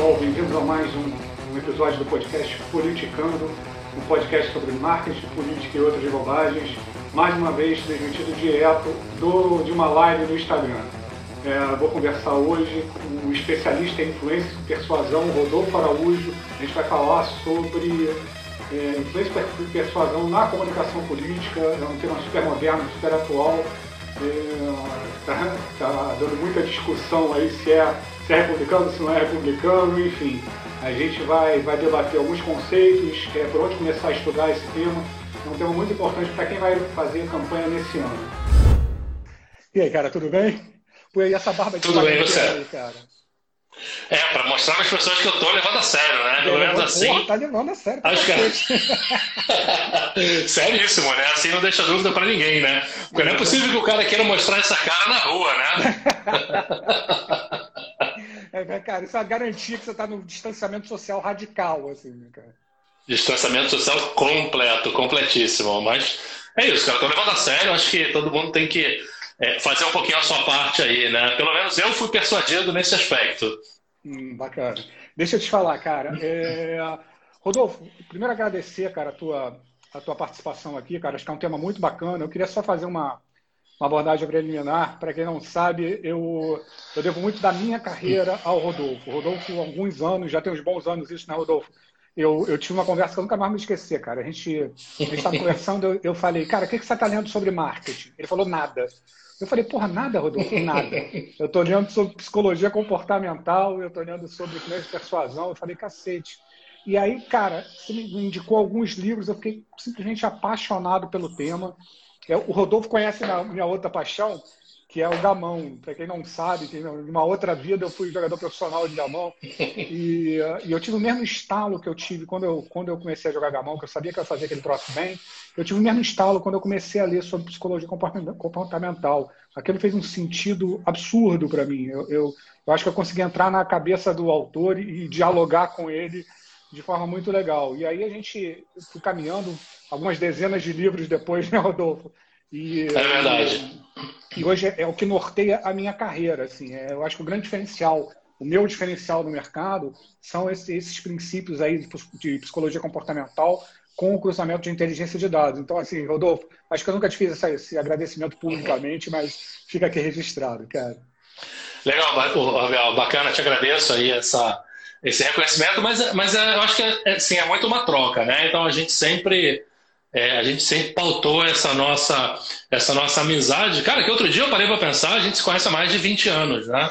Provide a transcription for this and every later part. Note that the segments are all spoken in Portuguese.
pessoal, bem-vindos a mais um, um, episódio do podcast Politicando, um podcast sobre marketing, política e outras bobagens, mais uma vez transmitido direto do, de uma live no Instagram. É, vou conversar hoje com o especialista em influência e persuasão, Rodolfo Araújo. A gente vai falar sobre é, influência e persuasão na comunicação política, é um tema super moderno, super atual. Está é, tá dando muita discussão aí se é se é republicano, se não é republicano, enfim. A gente vai, vai debater alguns conceitos, é, por onde começar a estudar esse tema. É um tema muito importante para quem vai fazer campanha nesse ano. E aí, cara, tudo bem? Pô, e essa barba de Tudo bem, você? Aí, cara? É, para mostrar para as pessoas que eu estou levando a sério, né? Pelo menos assim. Porra, tá levando a sério. Acho que... Seríssimo, né? Assim não deixa dúvida para ninguém, né? Porque não é possível que o cara queira mostrar essa cara na rua, né? É, cara, isso é a garantia que você está no distanciamento social radical, assim, né, cara? Distanciamento social completo, completíssimo. Mas é isso, cara. Estou levando a sério. Acho que todo mundo tem que é, fazer um pouquinho a sua parte aí, né? Pelo menos eu fui persuadido nesse aspecto. Hum, bacana. Deixa eu te falar, cara. É... Rodolfo, primeiro agradecer, cara, a tua, a tua participação aqui, cara. Acho que é um tema muito bacana. Eu queria só fazer uma, uma abordagem preliminar. Para quem não sabe, eu, eu devo muito da minha carreira ao Rodolfo. Rodolfo, há alguns anos, já tem uns bons anos isso, né, Rodolfo? Eu, eu tive uma conversa que eu nunca mais me esquecer, cara. A gente estava conversando, eu, eu, falei, cara, o que, que você está lendo sobre marketing? Ele falou, nada. Eu falei, porra, nada, Rodolfo, nada. Eu estou lendo sobre psicologia comportamental, eu estou lendo sobre de persuasão. Eu falei, cacete. E aí, cara, você me indicou alguns livros, eu fiquei simplesmente apaixonado pelo tema. É, o Rodolfo conhece a minha outra paixão, que é o gamão. Para quem não sabe, em uma outra vida eu fui jogador profissional de gamão e, e, eu tive o mesmo estalo que eu tive quando eu, quando eu comecei a jogar gamão, que eu sabia que eu ia fazer aquele troço bem. Eu tive o mesmo estalo quando eu comecei a ler sobre psicologia comportamental. Aquilo fez um sentido absurdo para mim. Eu, eu, eu, acho que eu consegui entrar na cabeça do autor e, e dialogar com ele de forma muito legal. E aí a gente foi caminhando algumas dezenas de livros depois, né, Rodolfo? E, é verdade. E, e hoje é, é, o que norteia a minha carreira. Assim, é, eu acho que o grande diferencial, o meu diferencial no mercado, são esses, esses princípios aí de, de psicologia comportamental com o cruzamento de inteligência de dados. Então, assim, Rodolfo, acho que eu nunca te fiz esse agradecimento publicamente, mas fica aqui registrado, cara. Legal, bacana, te agradeço aí essa, esse reconhecimento, mas, mas é, eu acho que assim, é muito uma troca, né? Então a gente sempre é, a gente sempre pautou essa nossa, essa nossa amizade. Cara, que outro dia eu parei para pensar, a gente se conhece há mais de 20 anos, né?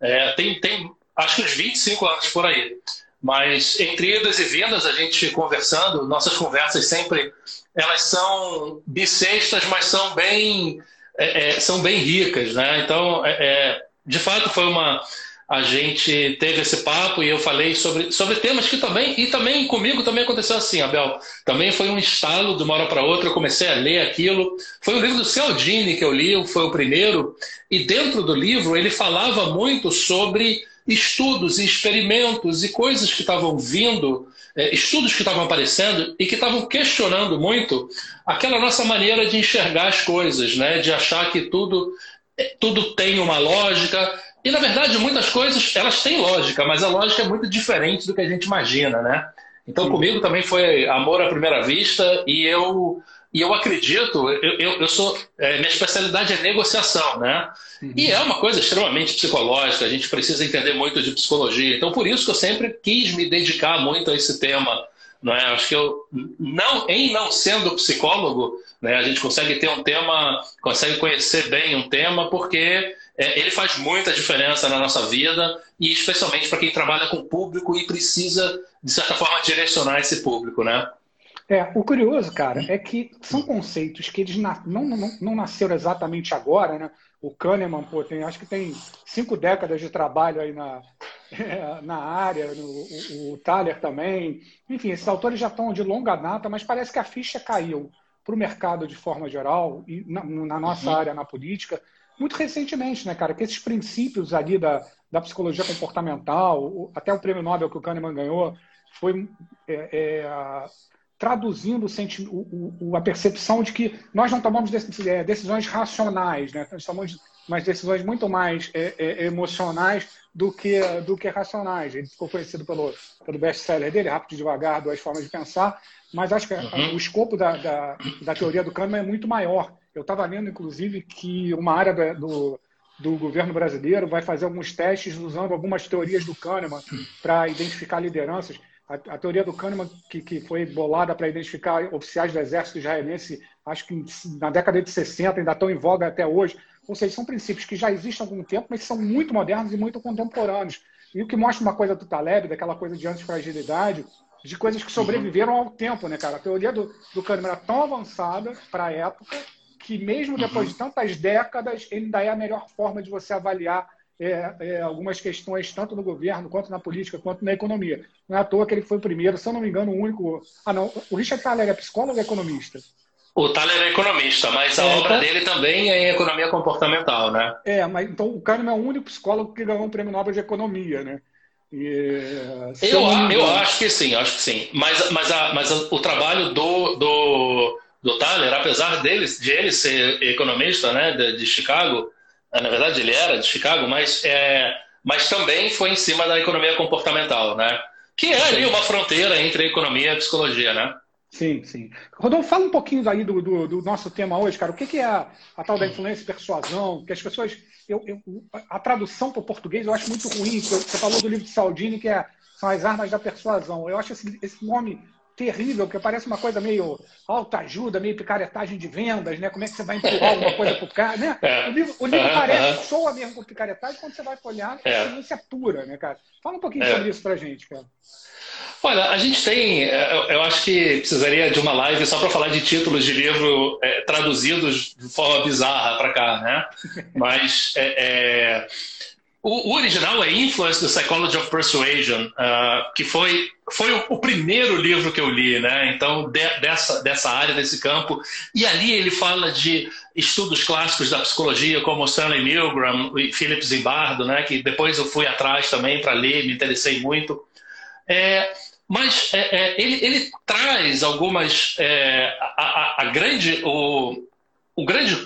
É, tem, tem, acho que uns 25 anos por aí. Mas entre idas e vindas, a gente conversando, nossas conversas sempre, elas são bissextas, mas são bem, é, é são bem ricas, né? Então, é, é, de fato, foi uma, a gente teve esse papo e eu falei sobre, sobre temas que também, e também comigo também aconteceu assim, Abel. Também foi um estalo de uma hora para outra, eu comecei a ler aquilo. Foi um livro do Cialdini que eu li, foi o primeiro, e dentro do livro ele falava muito sobre estudos e experimentos e coisas que estavam vindo, é, estudos que estavam aparecendo e que estavam questionando muito aquela nossa maneira de enxergar as coisas, né? de achar que tudo, é, tudo tem uma lógica e na verdade, muitas coisas elas têm lógica, mas a lógica é muito diferente do que a gente imagina, né? Então, comigo também foi amor à primeira vista e eu e eu acredito, eu, eu, eu sou é, minha especialidade é negociação, né? Uhum. E é uma coisa extremamente psicológica. A gente precisa entender muito de psicologia. Então, por isso que eu sempre quis me dedicar muito a esse tema. Não é? Acho que eu não em não sendo psicólogo, né, a gente consegue ter um tema, consegue conhecer bem um tema porque é, ele faz muita diferença na nossa vida e especialmente para quem trabalha com público e precisa, de certa forma, direcionar esse público, né? É, o curioso, cara, é que são conceitos que eles na, não, não, não nasceram exatamente agora, né? O Kahneman, pô, tem, acho que tem cinco décadas de trabalho aí na, na área, no, o, o Thaler também. Enfim, esses autores já estão de longa data, mas parece que a ficha caiu para o mercado de forma geral e na, na nossa uhum. área, na política, muito recentemente, né, cara? Que esses princípios ali da, da psicologia comportamental, até o prêmio Nobel que o Kahneman ganhou, foi, é, é, traduzindo o, o, a percepção de que nós não tomamos é, decisões racionais, né? nós tomamos umas decisões muito mais é, é, emocionais do que, do que racionais. Ele ficou conhecido pelo, pelo best-seller dele, Rápido e Devagar, Duas Formas de Pensar, mas acho que uhum. o escopo da, da, da, teoria do Kahneman é muito maior. Eu estava lendo, inclusive, que uma área do, do governo brasileiro vai fazer alguns testes usando algumas teorias do Kahneman para identificar lideranças. A, a, teoria do Kahneman, que, que foi bolada para identificar oficiais do exército israelense, acho que na década de 60, ainda estão em voga até hoje. Ou seja, são princípios que já existem há algum tempo, mas são muito modernos e muito contemporâneos. E o que mostra uma coisa do Taleb, daquela coisa de antifragilidade, de coisas que sobreviveram ao tempo, né, cara? A teoria do, do Kahneman era tão avançada para a época que mesmo depois uhum. de tantas décadas, ele ainda é a melhor forma de você avaliar é, é, algumas questões, tanto no governo, quanto na política, quanto na economia. Não é à toa que ele foi o primeiro, se eu não me engano, o único. Ah, não. O Richard Thaler é psicólogo ou é economista? O Thaler é economista, mas a é, obra então... dele também é em economia comportamental, né? É, mas então o Kahneman é o único psicólogo que ganhou um prêmio Nobel de Economia, né? E, eu, eu, acho que sim, acho que sim. Mas, mas, a, mas a, o trabalho do, do, do Thaler, apesar dele, de ele ser economista né, de, de Chicago, na verdade, ele era de Chicago, mas, é, mas também foi em cima da economia comportamental, né? Que é ali uma fronteira entre economia e psicologia, né? Sim, sim. Rodolfo, fala um pouquinho aí do, do, do nosso tema hoje, cara. O que, que é a, a, tal da influência e persuasão? Que as pessoas. Eu, eu, a tradução para o português eu acho muito ruim. Você falou do livro de Saldini, que é, são as armas da persuasão. Eu acho esse, esse nome terrível, porque parece uma coisa meio alta ajuda, meio picaretagem de vendas, né? Como é que você vai empurrar alguma coisa para o cara, né? É. O livro, o livro parece, soa mesmo com picaretagem, quando você vai folhear, é ciência pura, né, cara? Fala um pouquinho é. sobre isso pra gente, cara. Olha, a gente tem, é, eu acho que precisaria de uma live só para falar de títulos de livro é, traduzidos de forma bizarra para cá, né? Mas é, é o, o, original é Influence the Psychology of Persuasion, uh, que foi, foi o, o, primeiro livro que eu li, né? Então, de, dessa, dessa área, desse campo. E ali ele fala de estudos clássicos da psicologia, como Stanley Milgram e Philip Zimbardo, né? Que depois eu fui atrás também para ler, me interessei muito. É, mas é, é, ele, ele, traz algumas. É, a, a, a, grande. O, o grande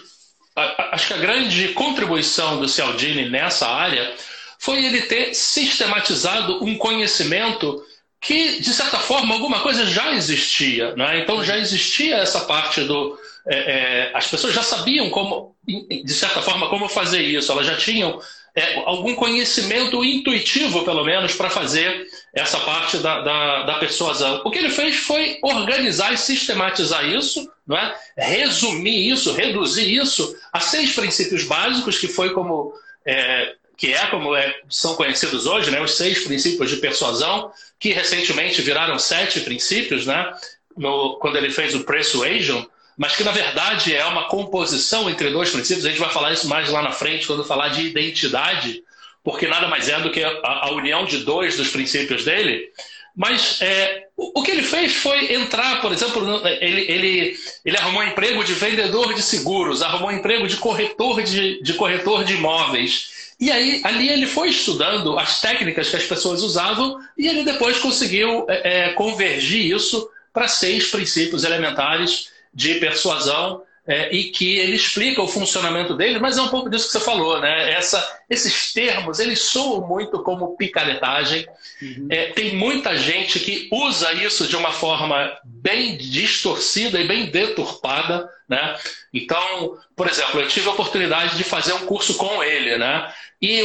acho que a grande contribuição do Cialdini nessa área foi ele ter sistematizado um conhecimento que, de certa forma, alguma coisa já existia. Né? Então já existia essa parte do. É, é, as pessoas já sabiam como, de certa forma, como fazer isso, elas já tinham é, algum conhecimento intuitivo, pelo menos, para fazer essa parte da, da, da, persuasão. O que ele fez foi organizar e sistematizar isso, não é? resumir isso, reduzir isso a seis princípios básicos, que foi como. É, que é como é, são conhecidos hoje, né, os seis princípios de persuasão, que recentemente viraram sete princípios, né, no, quando ele fez o Persuasion, mas que na verdade é uma composição entre dois princípios. A gente vai falar isso mais lá na frente, quando falar de identidade, porque nada mais é do que a, a união de dois dos princípios dele. Mas é, o, que ele fez foi entrar, por exemplo, ele, ele, ele arrumou um emprego de vendedor de seguros, arrumou um emprego de corretor de, de corretor de imóveis. E aí, ali ele foi estudando as técnicas que as pessoas usavam e ele depois conseguiu é, é convergir isso para seis princípios elementares de persuasão é, e que ele explica o funcionamento dele, mas é um pouco disso que você falou, né? Essa, esses termos, eles soam muito como picaretagem. Uhum. É, tem muita gente que usa isso de uma forma bem distorcida e bem deturpada, né? Então, por exemplo, eu tive a oportunidade de fazer um curso com ele, né? E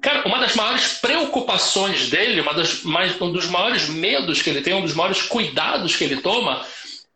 Cara, uma das maiores preocupações dele, uma das mais, um dos maiores medos que ele tem, um dos maiores cuidados que ele toma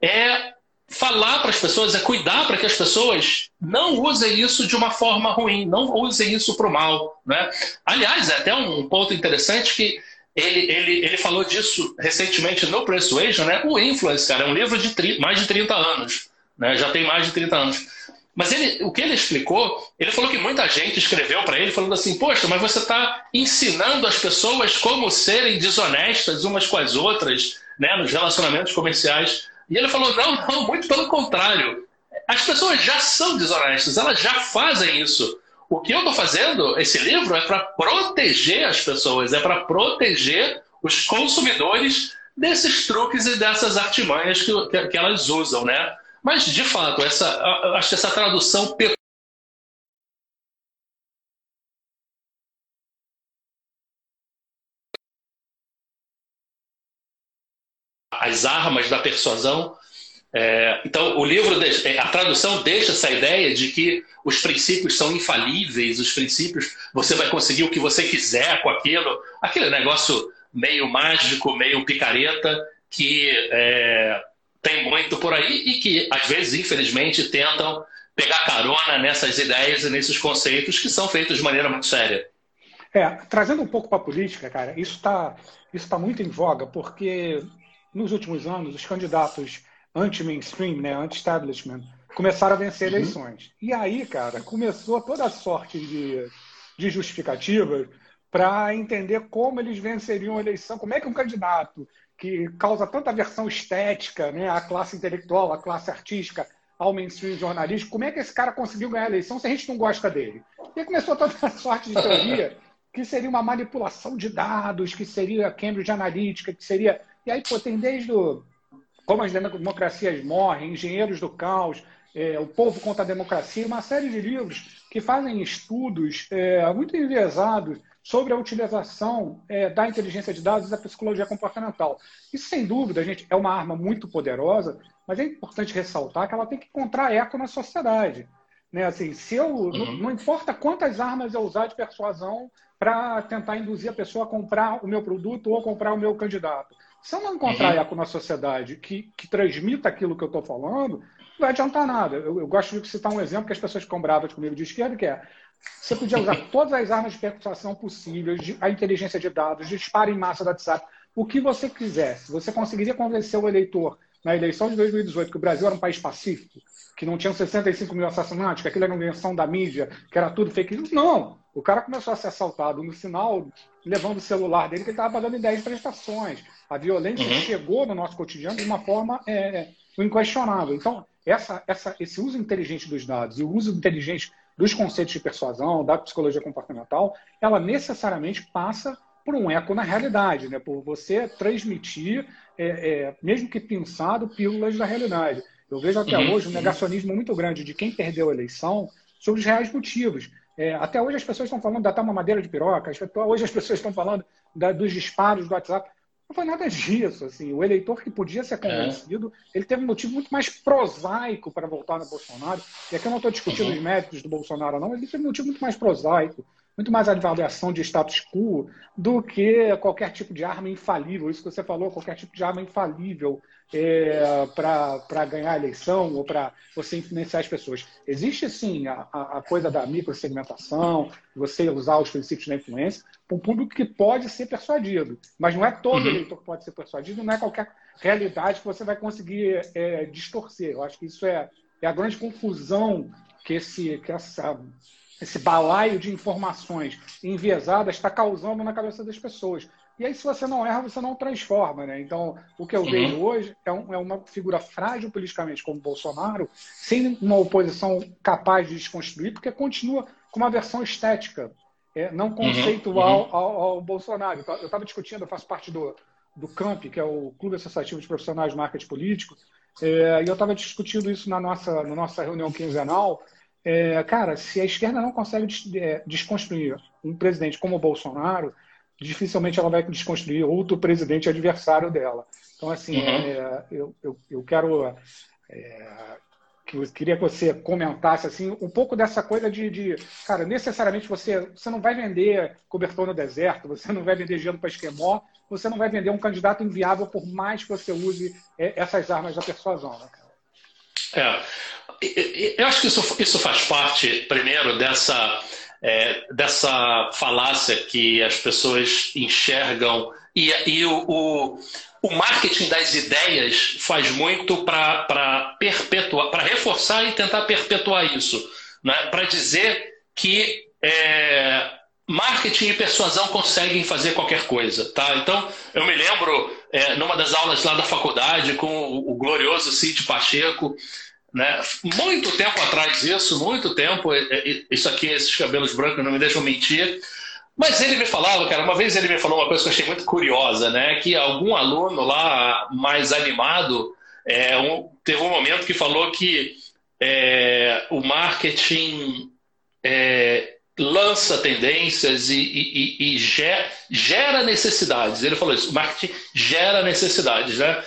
é falar para as pessoas, é cuidar para que as pessoas não usem isso de uma forma ruim, não usem isso para o mal. Né? Aliás, é até um ponto interessante que ele, ele, ele falou disso recentemente no Persuasion, né? O Influence, cara, é um livro de mais de 30 anos. Né? Já tem mais de 30 anos. Mas ele, o que ele explicou, ele falou que muita gente escreveu para ele falando assim: Poxa, mas você está ensinando as pessoas como serem desonestas umas com as outras né, nos relacionamentos comerciais. E ele falou: não, não, muito pelo contrário. As pessoas já são desonestas, elas já fazem isso. O que eu estou fazendo, esse livro, é para proteger as pessoas, é para proteger os consumidores desses truques e dessas artimanhas que, que, que elas usam, né? Mas, de fato, essa, acho que essa tradução as armas da persuasão. É, então, o livro, a tradução deixa essa ideia de que os princípios são infalíveis, os princípios, você vai conseguir o que você quiser com aquilo, aquele negócio meio mágico, meio picareta, que é, tem muito por aí e que, às vezes, infelizmente, tentam pegar carona nessas ideias e nesses conceitos que são feitos de maneira muito séria. É, trazendo um pouco para a política, cara, isso está isso tá muito em voga, porque nos últimos anos os candidatos anti-mainstream, né, anti-establishment, começaram a vencer uhum. eleições. E aí, cara, começou toda a sorte de, de justificativas para entender como eles venceriam a eleição, como é que um candidato que causa tanta aversão estética né, à classe intelectual, à classe artística, ao mainstream jornalístico, como é que esse cara conseguiu ganhar a eleição se a gente não gosta dele? E aí começou toda a sorte de teoria que seria uma manipulação de dados, que seria Cambridge Analytica, que seria... E aí, pô, tem desde o... como as democracias morrem, Engenheiros do Caos, é, O Povo contra a Democracia, uma série de livros que fazem estudos é, muito enviesados sobre a utilização é, da inteligência de dados e da psicologia comportamental. Isso, sem dúvida, gente, é uma arma muito poderosa, mas é importante ressaltar que ela tem que encontrar eco na sociedade. Né? Assim, se eu, uhum. não, não, importa quantas armas eu usar de persuasão para tentar induzir a pessoa a comprar o meu produto ou comprar o meu candidato. Se eu não encontrar uhum. eco na sociedade que, que transmita aquilo que eu estou falando, não vai adiantar nada. Eu, eu, gosto de citar um exemplo que as pessoas ficam bravas comigo de esquerda, que é você podia usar todas as armas de persuasão possíveis, a inteligência de dados, disparo em massa do WhatsApp, o que você quisesse. Você conseguiria convencer o eleitor na eleição de 2018 que o Brasil era um país pacífico, que não tinham 65 mil assassinatos, que aquilo era uma invenção da mídia, que era tudo fake news. Não! O cara começou a ser assaltado no sinal, levando o celular dele, que ele estava pagando em 10 prestações. A violência uhum. chegou no nosso cotidiano de uma forma é, é, inquestionável. Então, essa, essa, esse uso inteligente dos dados e o uso inteligente dos conceitos de persuasão, da psicologia comportamental, ela necessariamente passa por um eco na realidade, né? por você transmitir, é, é, mesmo que pensado, pílulas da realidade. Eu vejo até uhum, hoje um negacionismo muito grande de quem perdeu a eleição sobre os reais motivos. É, até hoje as pessoas estão falando da madeira de piroca, hoje as pessoas estão falando da, dos disparos do WhatsApp. Não foi nada disso. Assim. O eleitor que podia ser é. convencido, é. ele teve um motivo muito mais prosaico para votar no Bolsonaro. E aqui eu não estou discutindo uhum. os méritos do Bolsonaro, não, ele teve um motivo muito mais prosaico, muito mais avaliação de status quo do que qualquer tipo de arma infalível. Isso que você falou, qualquer tipo de arma infalível é, para ganhar a eleição ou para você influenciar as pessoas. Existe, sim, a, a coisa da microsegmentação, você usar os princípios da influência para um público que pode ser persuadido. Mas não é todo uhum. eleitor que pode ser persuadido, não é qualquer realidade que você vai conseguir é, distorcer. Eu acho que isso é, é a grande confusão que, esse, que essa, esse balaio de informações enviesadas está causando na cabeça das pessoas. E aí, se você não erra, você não transforma. Né? Então, o que eu uhum. vejo hoje é, um, é, uma figura frágil politicamente como Bolsonaro, sem uma oposição capaz de desconstruir, porque continua com uma versão estética, é, não uhum. conceitual uhum. Ao, ao, Bolsonaro. Eu estava discutindo, eu faço parte do, do CAMP, que é o Clube Associativo de Profissionais de Marketing Político, é, e eu estava discutindo isso na nossa, na nossa reunião quinzenal. É, cara, se a esquerda não consegue é, desconstruir um presidente como o Bolsonaro, dificilmente ela vai desconstruir outro presidente adversário dela. Então, assim, uhum. é, eu, eu, eu, quero. É, que eu queria que você comentasse assim um pouco dessa coisa de, de, cara, necessariamente você, você não vai vender cobertor no deserto, você não vai vender gelo para esquemó, você não vai vender um candidato inviável por mais que você use é, essas armas da persuasão. Né, cara? É, eu acho que isso, isso faz parte, primeiro, dessa é, dessa falácia que as pessoas enxergam e, e o, o, o, marketing das ideias faz muito para perpetuar, para reforçar e tentar perpetuar isso, né? para dizer que é, marketing e persuasão conseguem fazer qualquer coisa, tá? Então eu me lembro é, numa das aulas lá da faculdade com o, o glorioso Cid Pacheco né? Muito tempo atrás isso, muito tempo, isso aqui, esses cabelos brancos não me deixam mentir. Mas ele me falava, cara, uma vez ele me falou uma coisa que eu achei muito curiosa, né? Que algum aluno lá mais animado é, um, teve um momento que falou que é, o marketing é, lança tendências e, e, e, gera necessidades. Ele falou isso, o marketing gera necessidades, né?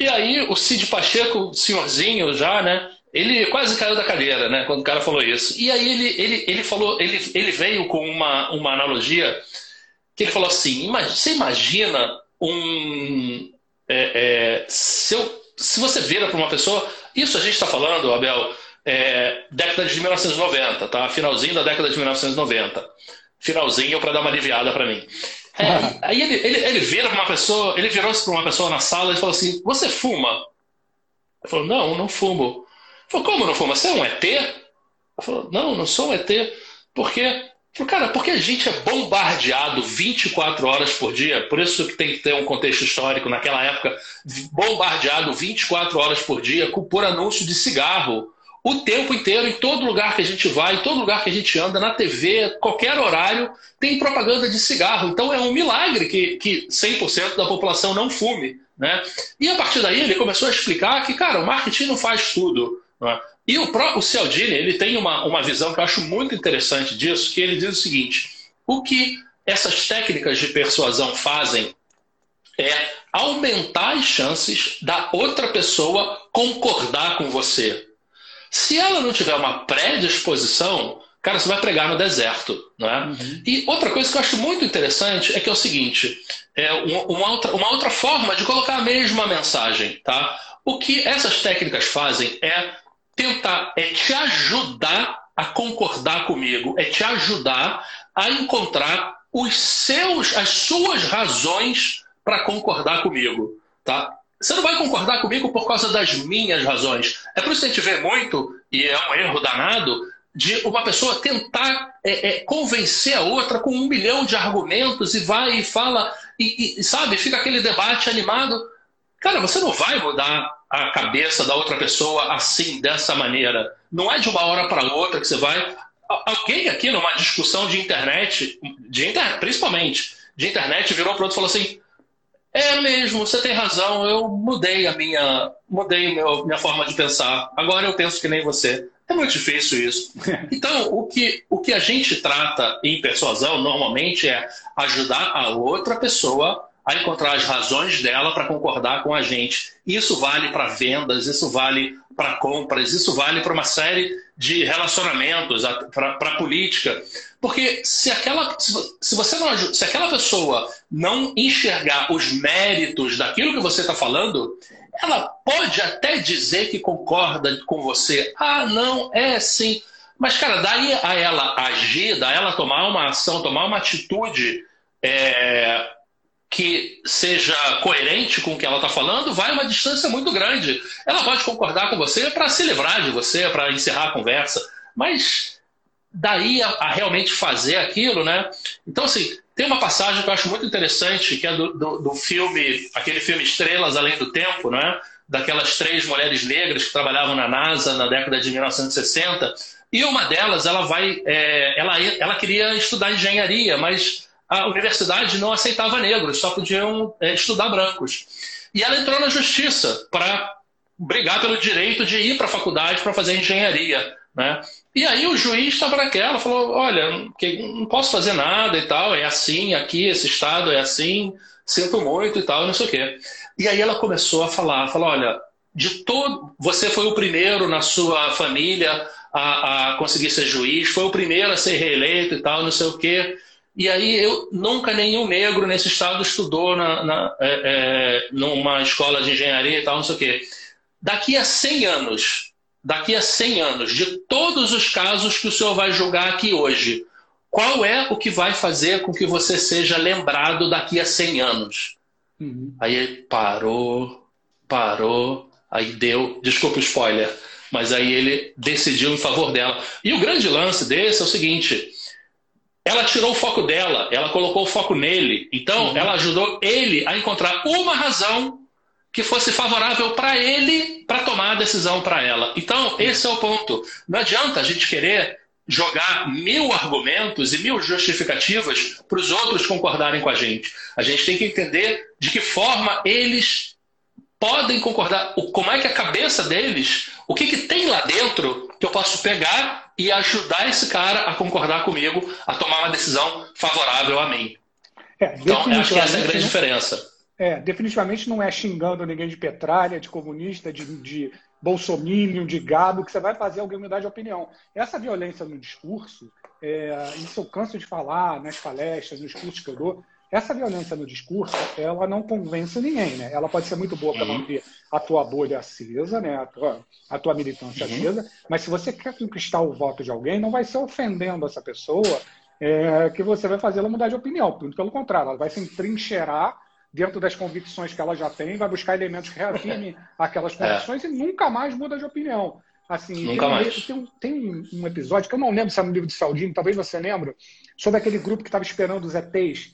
E aí o Cid Pacheco, senhorzinho já, né? Ele quase caiu da cadeira, né? Quando o cara falou isso. E aí ele, ele, ele falou, ele, ele veio com uma, uma analogia que ele falou assim: você imagina um. É, é, se, eu, se você vira para uma pessoa. Isso a gente está falando, Abel, é, década de 1990, tá? Finalzinho da década de 1990. Finalzinho para dar uma aliviada para mim. É, aí ele, ele, ele vira uma pessoa, ele virou-se para uma pessoa na sala e falou assim: Você fuma? Ele falou: Não, não fumo. Falou, como não fuma? Você é um ET? Falou, não, não sou um ET. Por quê? Cara, porque a gente é bombardeado 24 horas por dia, por isso que tem que ter um contexto histórico naquela época, bombardeado 24 horas por dia por anúncio de cigarro. O tempo inteiro, em todo lugar que a gente vai, em todo lugar que a gente anda, na TV, qualquer horário, tem propaganda de cigarro. Então é um milagre que, que 100% da população não fume. Né? E a partir daí ele começou a explicar que, cara, o marketing não faz tudo. É? E o, próprio Cialdini ele tem uma, uma visão que eu acho muito interessante disso, que ele diz o seguinte: o que essas técnicas de persuasão fazem é aumentar as chances da outra pessoa concordar com você. Se ela não tiver uma predisposição, cara, você vai pregar no deserto. Não é? Uhum. E outra coisa que eu acho muito interessante é que é o seguinte: é uma, outra, uma outra forma de colocar a mesma mensagem. Tá? O que essas técnicas fazem é tentar, é te ajudar a concordar comigo, é te ajudar a encontrar os seus, as suas razões para concordar comigo, tá? Você não vai concordar comigo por causa das minhas razões. É por isso que a gente vê muito, e é um erro danado, de uma pessoa tentar é, é, convencer a outra com um milhão de argumentos e vai e fala, e, e sabe, fica aquele debate animado. Cara, você não vai mudar a cabeça da outra pessoa assim, dessa maneira. Não é de uma hora para outra que você vai. Alguém aqui numa discussão de internet, de inter... principalmente de internet, virou para outro e falou assim: é mesmo, você tem razão, eu mudei a minha, mudei meu, minha forma de pensar. Agora eu penso que nem você. É muito difícil isso. Então, o que, o que a gente trata em persuasão normalmente é ajudar a outra pessoa a encontrar as razões dela para concordar com a gente. Isso vale para vendas, isso vale para compras, isso vale para uma série de relacionamentos, para política. Porque se aquela, se você não, se aquela pessoa não enxergar os méritos daquilo que você está falando, ela pode até dizer que concorda com você. Ah, não, é sim. Mas, cara, daí a ela agir, daí ela tomar uma ação, tomar uma atitude é, que seja coerente com o que ela está falando, vai uma distância muito grande. Ela pode concordar com você para se livrar de você, para encerrar a conversa, mas daí a, a, realmente fazer aquilo, né? Então, assim, tem uma passagem que eu acho muito interessante, que é do, do, do filme, aquele filme Estrelas Além do Tempo, né? Daquelas três mulheres negras que trabalhavam na NASA na década de 1960. E uma delas, ela vai, é, ela, ela queria estudar engenharia, mas a universidade não aceitava negros, só podiam é, estudar brancos. E ela entrou na justiça para brigar pelo direito de ir para a faculdade para fazer engenharia. Né? E aí o juiz estava naquela, falou: olha, não posso fazer nada e tal, é assim, aqui, esse estado é assim, sinto muito e tal, não sei o quê. E aí ela começou a falar, falou, olha, de todo, você foi o primeiro na sua família a, a conseguir ser juiz, foi o primeiro a ser reeleito e tal, não sei o quê. E aí eu nunca nenhum negro nesse estado estudou na, na é, é, numa escola de engenharia e tal, não sei o quê. Daqui a 100 anos, daqui a 100 anos, de todos os casos que o senhor vai julgar aqui hoje, qual é o que vai fazer com que você seja lembrado daqui a 100 anos? Uhum. Aí ele parou, parou, aí deu, desculpa o spoiler, mas aí ele decidiu em favor dela. E o grande lance desse é o seguinte: ela tirou o foco dela, ela colocou o foco nele. Então, uhum. ela ajudou ele a encontrar uma razão que fosse favorável para ele para tomar a decisão para ela. Então, esse é o ponto. Não adianta a gente querer jogar mil argumentos e mil justificativas para os outros concordarem com a gente. A gente tem que entender de que forma eles podem concordar, como é que a cabeça deles, o que, que tem lá dentro que eu posso pegar e ajudar esse cara a concordar comigo, a tomar uma decisão favorável a mim. É, então, acho que essa é a grande diferença. É, definitivamente não é xingando ninguém de petralha, de comunista, de, de bolsomínio, de gado, que você vai fazer alguém mudar de opinião. Essa violência no discurso, é, isso eu canso de falar nas palestras, nos cursos que eu dou, essa violência no discurso, ela não convence ninguém, né? Ela pode ser muito boa para uhum. manter a tua bolha acesa, né? A tua, a tua militância uhum. acesa, mas se você quer conquistar o voto de alguém, não vai ser ofendendo essa pessoa é, que você vai fazer ela mudar de opinião. Pelo contrário, ela vai se entrincheirar dentro das convicções que ela já tem, vai buscar elementos que reafirmem aquelas é. convicções é. e nunca mais muda de opinião. Assim, nunca tem, mais. Tem, tem, um episódio que eu não lembro se é no livro de Saldini, talvez você lembre, sobre aquele grupo que estava esperando os ETs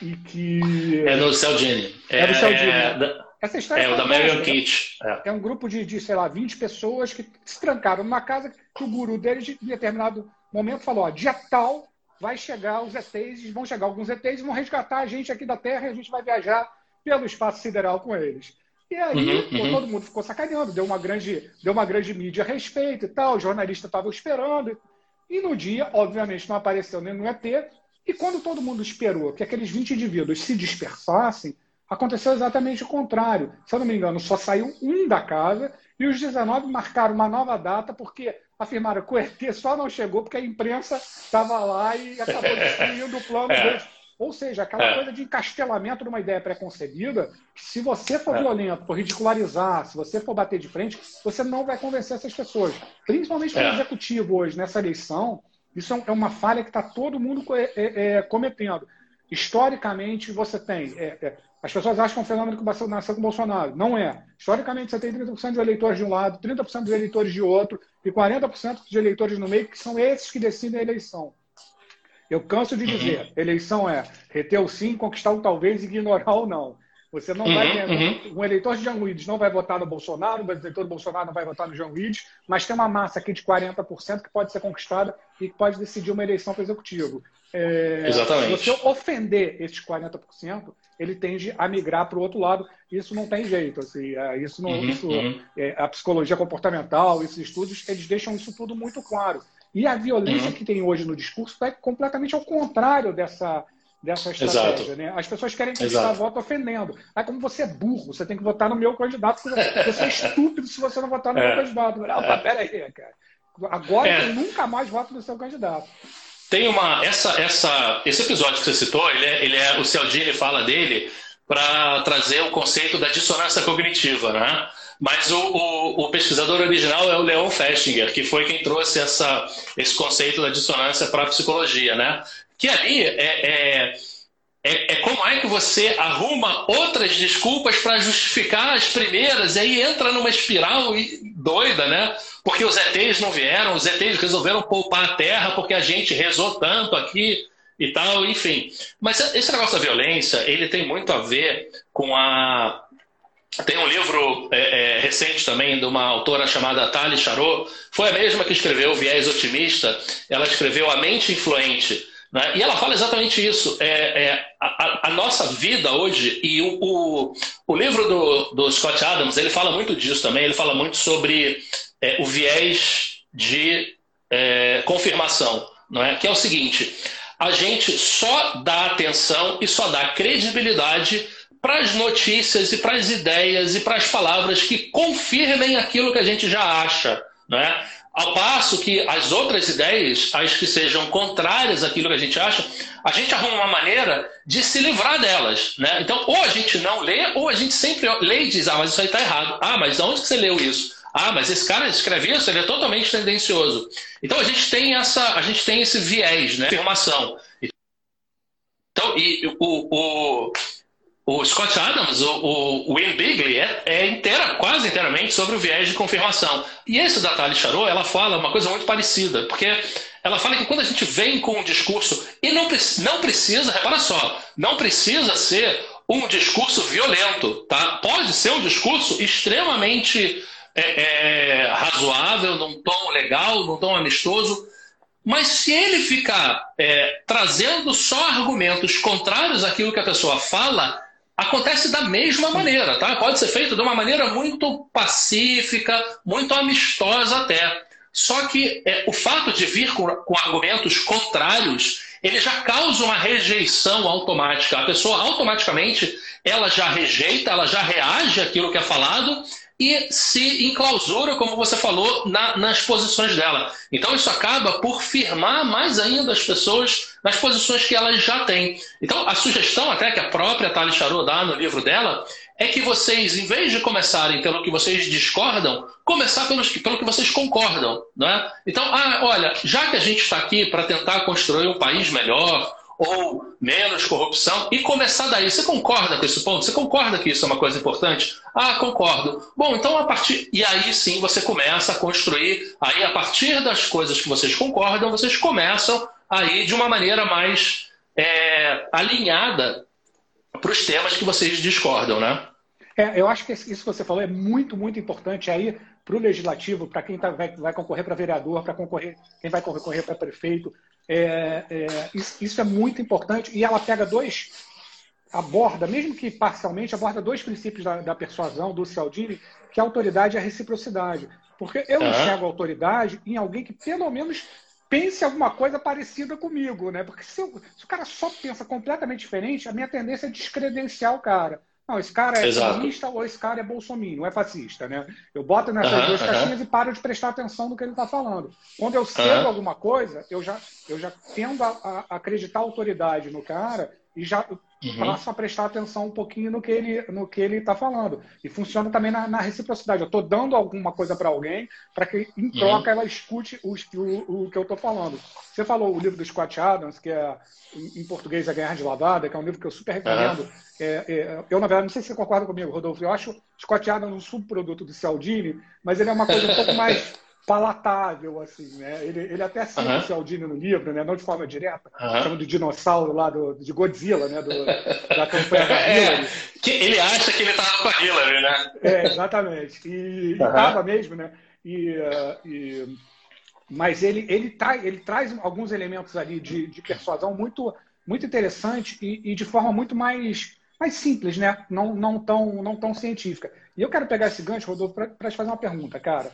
e que... É no Saldini. É, é do Saldini. É. Essa história é o da Marion Kitch. É. é. um grupo de, de, sei lá, 20 pessoas que se trancaram numa casa que o guru deles, em determinado momento, falou: ó, dia tal vai chegar os ETs, vão chegar alguns ETs e vão resgatar a gente aqui da Terra e a gente vai viajar pelo espaço sideral com eles. E aí uhum, pô, uhum. todo mundo ficou sacaneando, deu uma grande, deu uma grande mídia a respeito e tal, o jornalista estava esperando. E no dia, obviamente, não apareceu nenhum ET. E quando todo mundo esperou que aqueles 20 indivíduos se dispersassem, aconteceu exatamente o contrário. Se eu não me engano, só saiu um da casa e os 19 marcaram uma nova data porque afirmaram que o ET só não chegou porque a imprensa estava lá e acabou destruindo o plano é. deles. Ou seja, aquela é. coisa de encastelamento de uma ideia preconcebida, que se você for é. violento, for ridicularizar, se você for bater de frente, você não vai convencer essas pessoas. Principalmente é. executivo hoje, nessa eleição, isso é, uma falha que está todo mundo cometendo. Historicamente, você tem as pessoas acham que é um fenômeno que nasceu com o Bolsonaro. Não é. Historicamente, você tem 30% de eleitores de um lado, 30% de eleitores de outro e 40% de eleitores no meio, que são esses que decidem a eleição. Eu canso de dizer, uhum. eleição é reter o sim, conquistar o talvez, ignorar o não. Você não uhum, vai ter, uhum. um eleitor de Jean Willis não vai votar no Bolsonaro, o eleitor do Bolsonaro não vai votar no Jean Willis, mas tem uma massa aqui de 40% que pode ser conquistada e que pode decidir uma eleição para o executivo. É, Exatamente. Se você ofender esses 40%, ele tende a migrar para o outro lado. Isso não tem jeito. Assim, é, isso não, uhum, isso, uhum. É, a psicologia comportamental, esses estudos, eles deixam isso tudo muito claro. E a violência uhum. que tem hoje no discurso é completamente ao contrário dessa, dessa estratégia. Né? As pessoas querem conquistar voto ofendendo. Aí, como você é burro, você tem que votar no meu candidato, você é estúpido se você não votar no é. meu candidato. Não, é. peraí, cara. Agora é. eu nunca mais voto no seu candidato. Tem uma. Essa, essa, esse episódio que você citou, ele é, ele é o Cialdini fala dele para trazer o conceito da dissonância cognitiva, né? Mas o, o, o, pesquisador original é o Leon Festinger, que foi quem trouxe essa, esse conceito da dissonância para a psicologia, né? Que ali é, é, é, é, como é que você arruma outras desculpas para justificar as primeiras e aí entra numa espiral doida, né? Porque os ETs não vieram, os ETs resolveram poupar a Terra porque a gente rezou tanto aqui e tal, enfim. Mas esse negócio da violência, ele tem muito a ver com a. Tem um livro é, é, recente também de uma autora chamada Tali Charot, foi a mesma que escreveu o Viés Otimista, ela escreveu A Mente Influente. Né? E ela fala exatamente isso. É, é a, a, nossa vida hoje, e o, o, o livro do, do, Scott Adams, ele fala muito disso também, ele fala muito sobre é, o viés de é, confirmação, não é? que é o seguinte: a gente só dá atenção e só dá credibilidade para as notícias e para as ideias e para as palavras que confirmem aquilo que a gente já acha. Não é? Ao passo que as outras ideias, as que sejam contrárias àquilo que a gente acha, a gente arruma uma maneira de se livrar delas. Né? Então, ou a gente não lê, ou a gente sempre lê e diz: ah, mas isso aí está errado. Ah, mas de onde que você leu isso? Ah, mas esse cara escreve isso, ele é totalmente tendencioso. Então a gente tem essa, a gente tem esse viés, né? Afirmação. Então, e o, o, o Scott Adams, o, o, Bigley, é, é inteira, quase inteiramente sobre o viés de confirmação. E esse da Tali Charot, ela fala uma coisa muito parecida, porque ela fala que quando a gente vem com um discurso, e não, não precisa, repara só, não precisa ser um discurso violento, tá? Pode ser um discurso extremamente é, é, razoável, num tom legal, num tom amistoso, Mas se ele ficar é, trazendo só argumentos contrários àquilo que a pessoa fala, acontece da mesma maneira, tá? Pode ser feito de uma maneira muito pacífica, muito amistosa até. Só que é, o fato de vir com, com argumentos contrários, ele já causa uma rejeição automática. A pessoa automaticamente ela já rejeita, ela já reage àquilo que é falado e se enclausura, como você falou, na, nas posições dela. Então isso acaba por firmar mais ainda as pessoas nas posições que elas já têm. Então a sugestão até que a própria Thali Charot dá no livro dela é que vocês, em vez de começarem pelo que vocês discordam, começar pelos, pelo que vocês concordam. Né? Então, ah, olha, já que a gente está aqui para tentar construir um país melhor, ou menos corrupção e começar daí. Você concorda com esse ponto? Você concorda que isso é uma coisa importante? Ah, concordo. Bom, então a partir e aí sim você começa a construir. Aí a partir das coisas que vocês concordam, vocês começam aí de uma maneira mais é, alinhada para os temas que vocês discordam, né? É, eu acho que isso que você falou é muito, muito importante aí para o legislativo, para quem tá, vai, vai concorrer para vereador, para concorrer, quem vai concorrer para prefeito, é, é, isso, isso, é muito importante e ela pega dois, aborda, mesmo que parcialmente, aborda dois princípios da, da persuasão do Cialdini, que é a autoridade e a reciprocidade. Porque eu uhum. enxergo autoridade em alguém que pelo menos pense alguma coisa parecida comigo, né? Porque se, eu, se o cara só pensa completamente diferente, a minha tendência é descredenciar o cara. Não, esse cara é Exato. comunista ou esse cara é bolsominion, não é fascista, né? Eu boto nessas uhum, duas caixinhas e paro de prestar atenção no que ele está falando. Quando eu uhum. alguma coisa, eu já, eu já tendo a, a acreditar a autoridade no cara e já uhum. passo a prestar atenção um pouquinho no que ele no que ele está falando. E funciona também na, na reciprocidade. Eu estou dando alguma coisa para alguém para que, em uhum. troca, ela escute o, o, o que eu estou falando. Você falou o livro do Scott Adams, que é, em português, A Guerra de Lavada, que é um livro que eu super recomendo. Uhum. É, é, eu, na verdade, não sei se você concorda comigo, Rodolfo. Eu acho Scott Adams um subproduto do Cialdini, mas ele é uma coisa um pouco mais palatável, assim, né? Ele, ele até cita uhum. o Cialdini no livro, né? Não de forma direta, uhum. chama de dinossauro lá do, de Godzilla, né? Do, da campanha da é, Hillary. É, que ele acha que ele estava com a Hillary, né? É, exatamente. E estava uhum. mesmo, né? E, uh, e, mas ele, ele, tá, ele traz alguns elementos ali de, de persuasão muito, muito interessante e, e de forma muito mais mais simples, né? Não, não, tão, não tão científica. E eu quero pegar esse gancho, Rodolfo, para te fazer uma pergunta, cara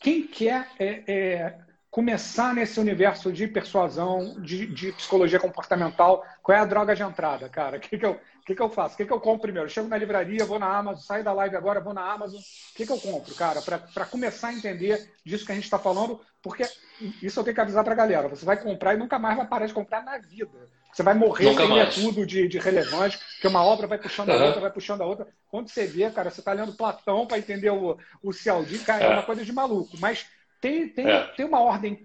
quem quer é, é, começar nesse universo de persuasão, de, de, psicologia comportamental, qual é a droga de entrada, cara? O que, que, eu, que, que eu faço? O que, que eu compro primeiro? Eu chego na livraria, vou na Amazon, saio da live agora, vou na Amazon. O que, que eu compro, cara? Para começar a entender disso que a gente está falando, porque isso eu tenho que avisar para a galera. Você vai comprar e nunca mais vai parar de comprar na vida. Você vai morrer sem ler tudo de, de, relevante, porque uma obra vai puxando a uhum. outra, vai puxando a outra. Quando você vê, cara, você está lendo Platão para entender o, o Cialdini, cara, é. é uma coisa de maluco. Mas tem, tem, é. tem uma ordem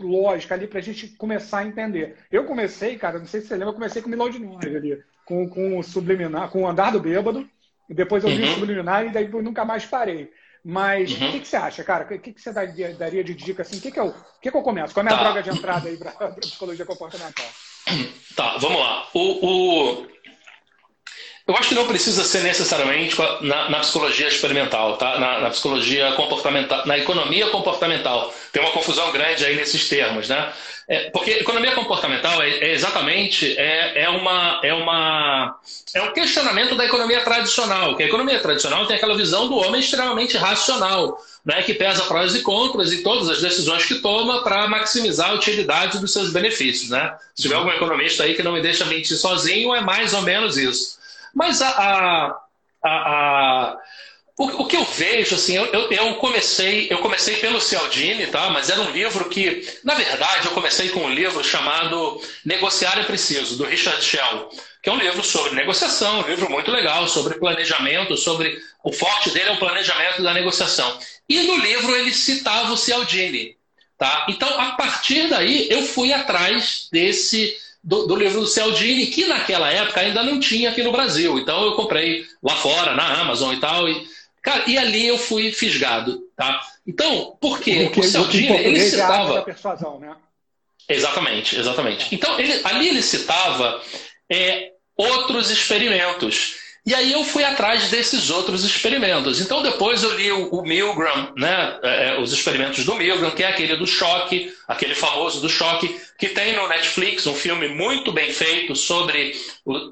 lógica ali para a gente começar a entender. Eu comecei, cara, não sei se você lembra, eu comecei com Milão de Nós ali, com, com o Subliminar, com o Andar do Bêbado, depois eu vi uhum. o Subliminar e daí nunca mais parei. Mas uhum. o que, que, você acha, cara? O que, que você daria, daria de dica assim? O que, que, eu, que, que eu começo? Qual é a tá. droga de entrada aí para psicologia comportamental? Tá, vamos lá. O, o, Eu acho que não precisa ser necessariamente na, na psicologia experimental, tá? Na, na, psicologia comportamental, na economia comportamental. Tem uma confusão grande aí nesses termos, né? É, porque economia comportamental é, é exatamente é, é, uma, é, uma, é um questionamento da economia tradicional. Que a economia tradicional tem aquela visão do homem extremamente racional né, que pesa prós e contras em todas as decisões que toma para maximizar a utilidade dos seus benefícios. Né? Se tiver algum economista aí que não me deixa mentir sozinho, é mais ou menos isso. Mas a, a, a, a o, o, que eu vejo, assim, eu, eu, eu, comecei, eu comecei pelo Cialdini, tá? Mas era um livro que, na verdade, eu comecei com um livro chamado Negociar é Preciso, do Richard Shell que é um livro sobre negociação, um livro muito legal, sobre planejamento, sobre. O forte dele é o planejamento da negociação. E no livro ele citava o Cialdini. Tá? Então, a partir daí, eu fui atrás desse do, do, livro do Cialdini, que naquela época ainda não tinha aqui no Brasil. Então, eu comprei lá fora, na Amazon e tal. E, cara, e ali eu fui fisgado. Tá? Então, por quê? Porque o Cialdini, ele é citava... Persuasão, né? Exatamente, exatamente. Então, ele, ali ele citava é, outros experimentos. E aí eu fui atrás desses outros experimentos. Então depois eu li o, o Milgram, né, é, é, os experimentos do Milgram, que é aquele do choque, aquele famoso do choque, que tem no Netflix um filme muito bem feito sobre,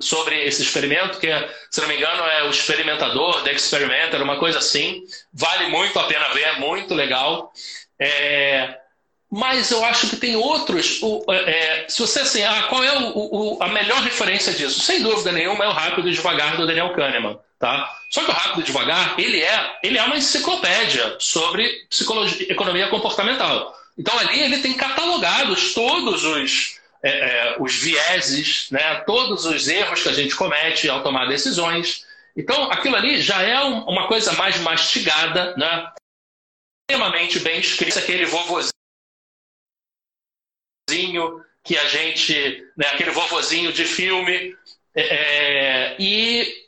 sobre esse experimento, que é, se não me engano é o Experimentador, The Experimenter, uma coisa assim. Vale muito a pena ver, é muito legal. É, mas eu acho que tem outros. O, é, é, se você assim, ah, qual é o, o, a melhor referência disso? Sem dúvida nenhuma é o Rápido e Devagar do Daniel Kahneman. Tá? Só que o Rápido e Devagar ele é, ele é uma enciclopédia sobre psicologia, economia comportamental. Então ali ele tem catalogados todos os, é, é, os vieses, né, todos os erros que a gente comete ao tomar decisões. Então aquilo ali já é um, uma coisa mais mastigada, né, extremamente bem escrita, aquele vovozinho que a gente, né, aquele vovozinho de filme. É, é e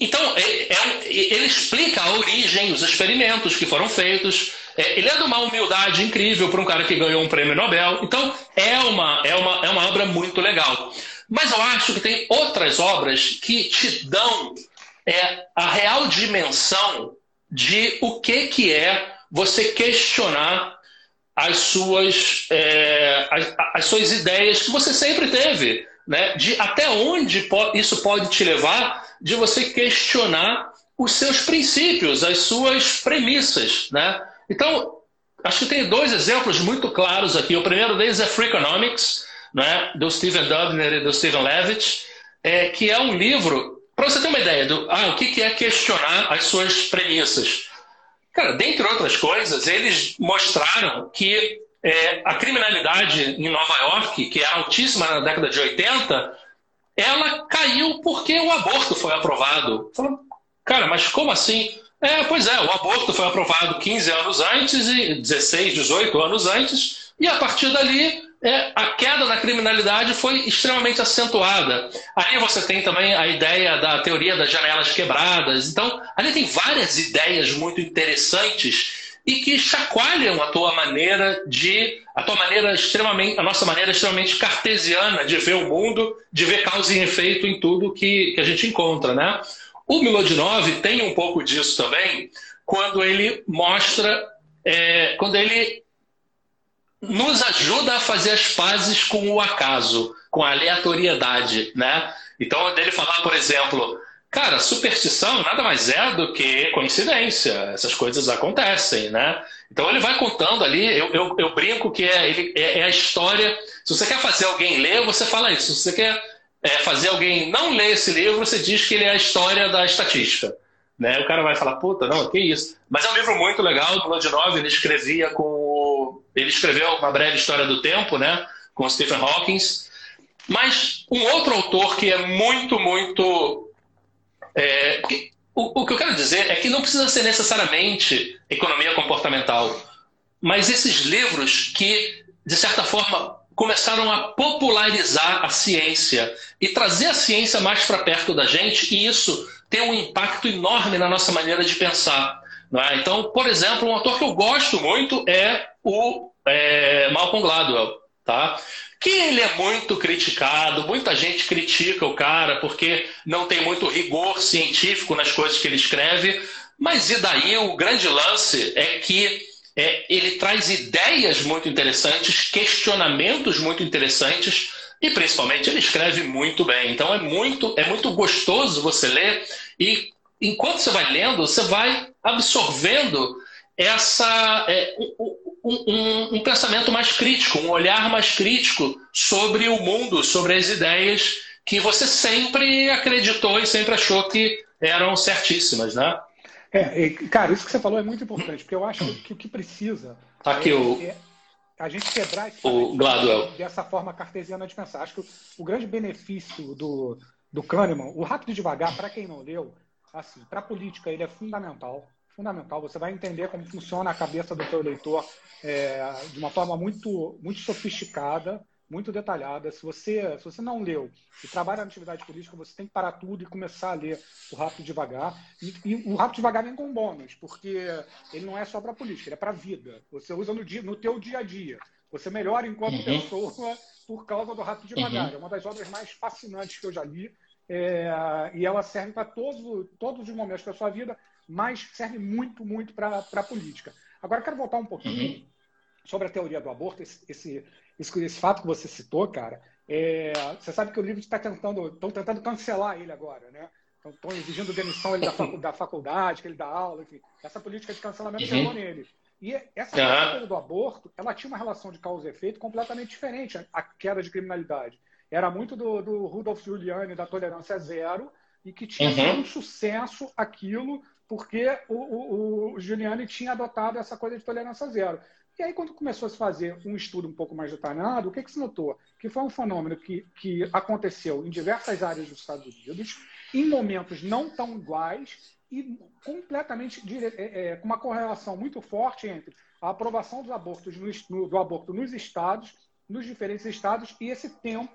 então é, é, ele explica a origem, os experimentos que foram feitos. É, ele é de uma humildade incrível para um cara que ganhou um prêmio Nobel. Então é uma, é uma, é uma obra muito legal. Mas eu acho que tem outras obras que te dão é, a real dimensão de o que, que é você questionar as suas, é, as, as, suas ideias que você sempre teve, né? de até onde isso pode te levar de você questionar os seus princípios, as suas premissas. Né? Então, acho que tem dois exemplos muito claros aqui. O primeiro deles é Free Economics, né? do Steven Dubner e do Steven Levitt, é, que é um livro, para você ter uma ideia do ah, o que é questionar as suas premissas. Cara, dentre outras coisas, eles mostraram que é, a criminalidade em Nova York, que era altíssima na década de 80, ela caiu porque o aborto foi aprovado. Falando, cara, mas como assim? É, pois é, o aborto foi aprovado 15 anos antes e 16, 18 anos antes, e a partir dali é, a queda da criminalidade foi extremamente acentuada. Ali você tem também a ideia da teoria das janelas quebradas. Então, ali tem várias ideias muito interessantes e que chacoalham a tua maneira de a tua maneira extremamente a nossa maneira extremamente cartesiana de ver o mundo, de ver causa e efeito em tudo que, que a gente encontra, né? O Milodinov tem um pouco disso também, quando ele mostra, é, quando ele nos ajuda a fazer as pazes com o acaso, com a aleatoriedade, né? Então, dele falar, por exemplo, cara, superstição nada mais é do que coincidência, essas coisas acontecem, né? Então ele vai contando ali, eu, eu, eu brinco que é, ele, é, é, a história. Se você quer fazer alguém ler, você fala isso. Se você quer é, fazer alguém não ler esse livro, você diz que ele é a história da estatística. Né? O cara vai falar, puta, não, que isso. Mas é um livro muito legal, do Lodinov, ele escrevia com. Ele escreveu uma breve história do tempo, né? Com Stephen Hawking. Mas um outro autor que é muito, muito. É, o, o que eu quero dizer é que não precisa ser necessariamente economia comportamental, mas esses livros que, de certa forma, começaram a popularizar a ciência e trazer a ciência mais para perto da gente, e isso tem um impacto enorme na nossa maneira de pensar. É? Então, por exemplo, um autor que eu gosto muito é o é, Malcolm Gladwell, tá? que ele é muito criticado, muita gente critica o cara porque não tem muito rigor científico nas coisas que ele escreve, mas e daí o grande lance é que é, ele traz ideias muito interessantes, questionamentos muito interessantes e principalmente ele escreve muito bem. Então é muito, é muito gostoso você ler e enquanto você vai lendo, você vai absorvendo essa é, um, um, um, pensamento mais crítico, um olhar mais crítico sobre o mundo, sobre as ideias que você sempre acreditou e sempre achou que eram certíssimas, né? É, cara, isso que você falou é muito importante, porque eu acho que o que precisa Aqui é, o... é a gente quebrar o Gladwell. dessa forma cartesiana de pensar. Acho que o grande benefício do, do Kahneman, o Rápido e Devagar, para quem não leu, assim, para a política ele é fundamental. Fundamental. Você vai entender como funciona a cabeça do teu leitor é, de uma forma muito, muito sofisticada, muito detalhada. Se você, se você não leu e trabalha na atividade política, você tem que parar tudo e começar a ler o Rápido e Devagar. E, e o Rápido e Devagar vem com bônus, porque ele não é só para política, ele é para a vida. Você usa no, dia, no teu dia a dia. Você melhora enquanto uhum. pessoa por causa do Rápido e Devagar. Uhum. É uma das obras mais fascinantes que eu já li é, e ela serve para todos, todos os momentos da sua vida, mas serve muito, muito para a política. Agora, quero voltar um pouquinho uhum. sobre a teoria do aborto, esse, esse, esse, esse, fato que você citou, cara. É, você sabe que o livro está tentando, estão tentando cancelar ele agora, né? Estão exigindo demissão ele da, facu, da, faculdade, que ele dá aula, enfim. Essa política de cancelamento uhum. chegou nele. E essa uhum. do aborto, ela tinha uma relação de causa e efeito completamente diferente, a queda de criminalidade. Era muito do, do Rudolf Giuliani, da tolerância zero, e que tinha uhum. um sucesso aquilo, porque o, o, o Giuliani tinha adotado essa coisa de tolerância zero. E aí, quando começou a se fazer um estudo um pouco mais detalhado, o que, que se notou? Que foi um fenômeno que, que aconteceu em diversas áreas dos Estados Unidos, em momentos não tão iguais e completamente é, é, com uma correlação muito forte entre a aprovação dos abortos no, do aborto nos estados, nos diferentes estados, e esse tempo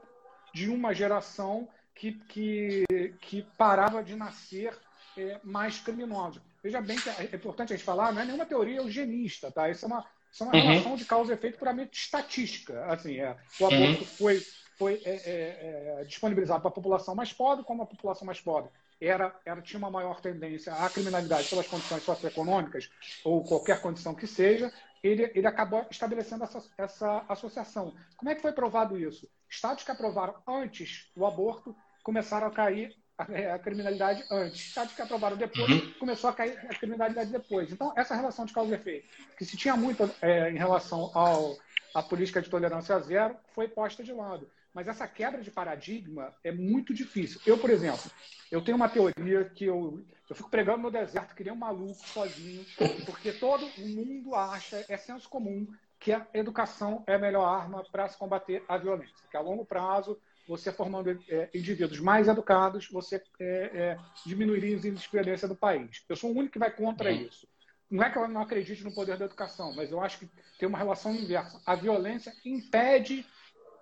de uma geração que, que, que parava de nascer é, mais criminosa. Veja bem que é importante a gente falar, não é nenhuma teoria eugenista, tá? Isso é uma, isso é uma uhum. relação de causa e efeito puramente estatística. Assim, é, o aborto uhum. foi, foi é, é, é disponibilizado para a população mais pobre, como a população mais pobre era, era, tinha uma maior tendência à criminalidade pelas condições socioeconômicas ou qualquer condição que seja, ele, ele acabou estabelecendo essa, essa associação. Como é que foi provado isso? Estados que aprovaram antes o aborto começaram a cair a, é, a criminalidade antes. Estados que aprovaram depois uhum. começou a cair a criminalidade depois. Então, essa relação de causa e efeito, que se tinha muito é, em relação ao, à política de tolerância zero, foi posta de lado. Mas essa quebra de paradigma é muito difícil. Eu, por exemplo, eu tenho uma teoria que eu, eu fico pregando no deserto, que nem um maluco sozinho, porque todo mundo acha, é senso comum, que a educação é a melhor arma para se combater a violência. Que a longo prazo, você formando é, indivíduos mais educados, você é, é, diminuiria os índices de violência do país. Eu sou o único que vai contra uhum. isso. Não é que eu não acredite no poder da educação, mas eu acho que tem uma relação inversa. A violência impede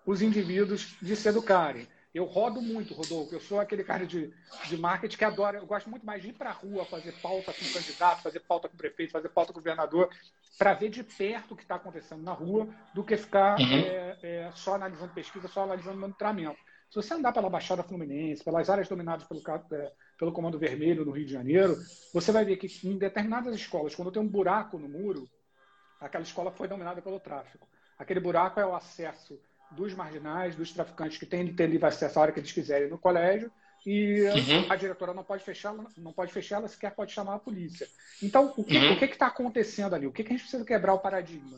os indivíduos de se educarem. Eu rodo muito, Rodolfo. Eu sou aquele cara de, de marketing que adora. Eu gosto muito mais de ir para a rua, fazer pauta com o candidato, fazer pauta com o prefeito, fazer pauta com o governador, para ver de perto o que está acontecendo na rua, do que ficar uhum. é, é, só analisando pesquisa, só analisando monitoramento. Se você andar pela Baixada Fluminense, pelas áreas dominadas pelo, é, pelo Comando Vermelho no Rio de Janeiro, você vai ver que em determinadas escolas, quando tem um buraco no muro, aquela escola foi dominada pelo tráfico. Aquele buraco é o acesso dos marginais, dos traficantes que têm de ter livre acesso a hora que eles quiserem no colégio, e uhum. a diretora não pode fechar, não pode fechar, ela sequer pode chamar a polícia. Então, o que uhum. está acontecendo ali? O que, que, a gente precisa quebrar o paradigma?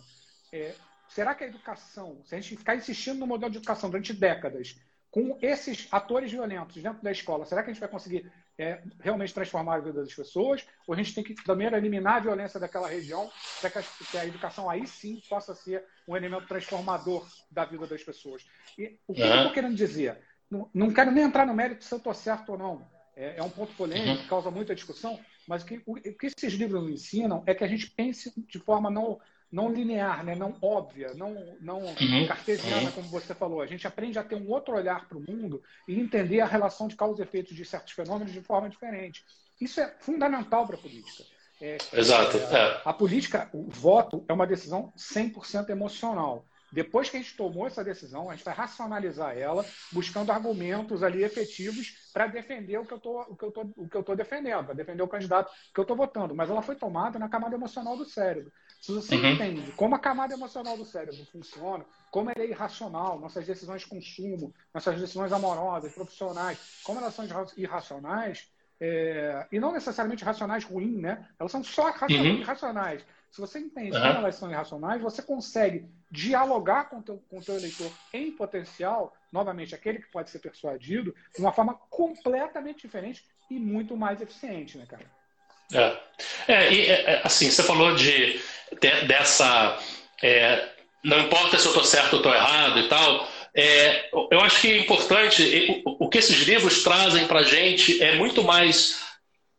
É, será que a educação, se a gente ficar insistindo no modelo de educação durante décadas, com esses atores violentos dentro da escola, será que a gente vai conseguir é, realmente transformar a vida das pessoas? Ou a gente tem que primeiro eliminar a violência daquela região para que, que, a educação aí sim possa ser um elemento transformador da vida das pessoas? E o que uhum. eu estou querendo dizer? Não, não, quero nem entrar no mérito se eu estou certo ou não. É, é, um ponto polêmico, uhum. causa muita discussão, mas o que, o, o que esses livros ensinam é que a gente pense de forma não não linear, né? não óbvia, não, não uhum. cartesiana, uhum. como você falou. A gente aprende a ter um outro olhar para o mundo e entender a relação de causa e efeitos de certos fenômenos de forma diferente. Isso é fundamental para a política. É, Exato. É, é. A política, o voto é uma decisão 100% emocional. Depois que a gente tomou essa decisão, a gente vai racionalizar ela, buscando argumentos ali efetivos para defender o que eu estou o que eu tô, o que eu tô defendendo, para defender o candidato que eu estou votando. Mas ela foi tomada na camada emocional do cérebro. Se você uhum. entende como a camada emocional do cérebro funciona, como ela é irracional, nossas decisões de consumo, nossas decisões amorosas, profissionais, como elas são irracionais, é, e não necessariamente racionais ruins, né? Elas são só uhum. irracionais. Se você entende uhum. como elas são irracionais, você consegue dialogar com o teu, com teu eleitor em potencial, novamente, aquele que pode ser persuadido, de uma forma completamente diferente e muito mais eficiente, né, cara? É, é e é, é, assim, você falou de, de dessa. É, não importa se eu estou certo ou estou errado e tal. É, eu acho que é importante, o, o que esses livros trazem para a gente é muito mais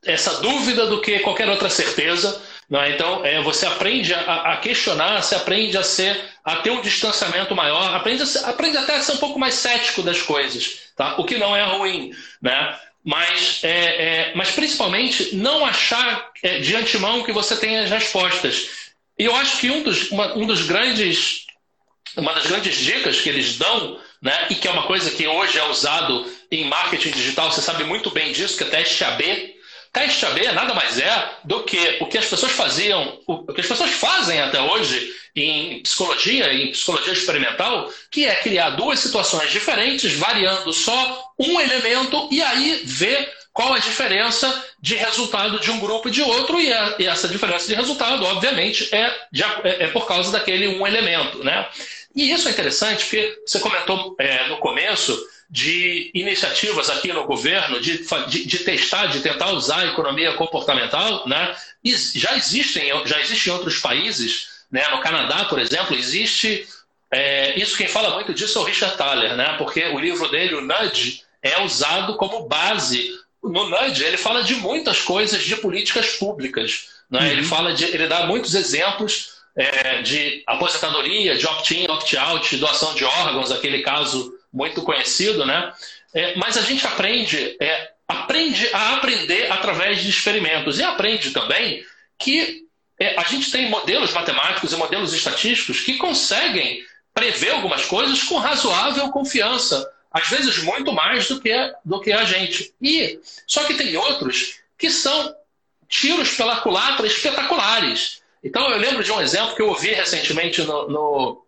essa dúvida do que qualquer outra certeza. Né? Então, é, você aprende a, a, questionar, você aprende a ser, a ter um distanciamento maior, aprende, a, aprende até a ser um pouco mais cético das coisas, tá? o que não é ruim. Né? Mas, é, é, mas principalmente não achar é, de antemão que você tem as respostas. E eu acho que um dos, uma, um dos grandes, uma das grandes dicas que eles dão né? e que é uma coisa que hoje é usado em marketing digital, você sabe muito bem disso, que é teste AB. Teste AB nada mais é do que o que as pessoas faziam, o que as pessoas fazem até hoje em psicologia, em psicologia experimental, que é criar duas situações diferentes, variando só um elemento e aí ver qual a diferença de resultado de um grupo e de outro, e, a, e essa diferença de resultado, obviamente, é, de, é, é, por causa daquele um elemento. Né? E isso é interessante, porque você comentou é, no começo de iniciativas aqui no governo de, de, de, testar, de tentar usar a economia comportamental, né? E já existem, já existem em outros países, né? No Canadá, por exemplo, existe é, isso quem fala muito disso é o Richard Thaler, né? Porque o livro dele, o Nudge, é usado como base. No Nudge, ele fala de muitas coisas de políticas públicas, né? Uhum. Ele fala de, ele dá muitos exemplos é, de aposentadoria, de opt-in, opt-out, doação de órgãos, aquele caso muito conhecido, né? É, mas a gente aprende, é, aprende a aprender através de experimentos e aprende também que é, a gente tem modelos matemáticos e modelos estatísticos que conseguem prever algumas coisas com razoável confiança, às vezes muito mais do que, do que a gente. E só que tem outros que são tiros pela culatra espetaculares. Então eu lembro de um exemplo que eu ouvi recentemente no, no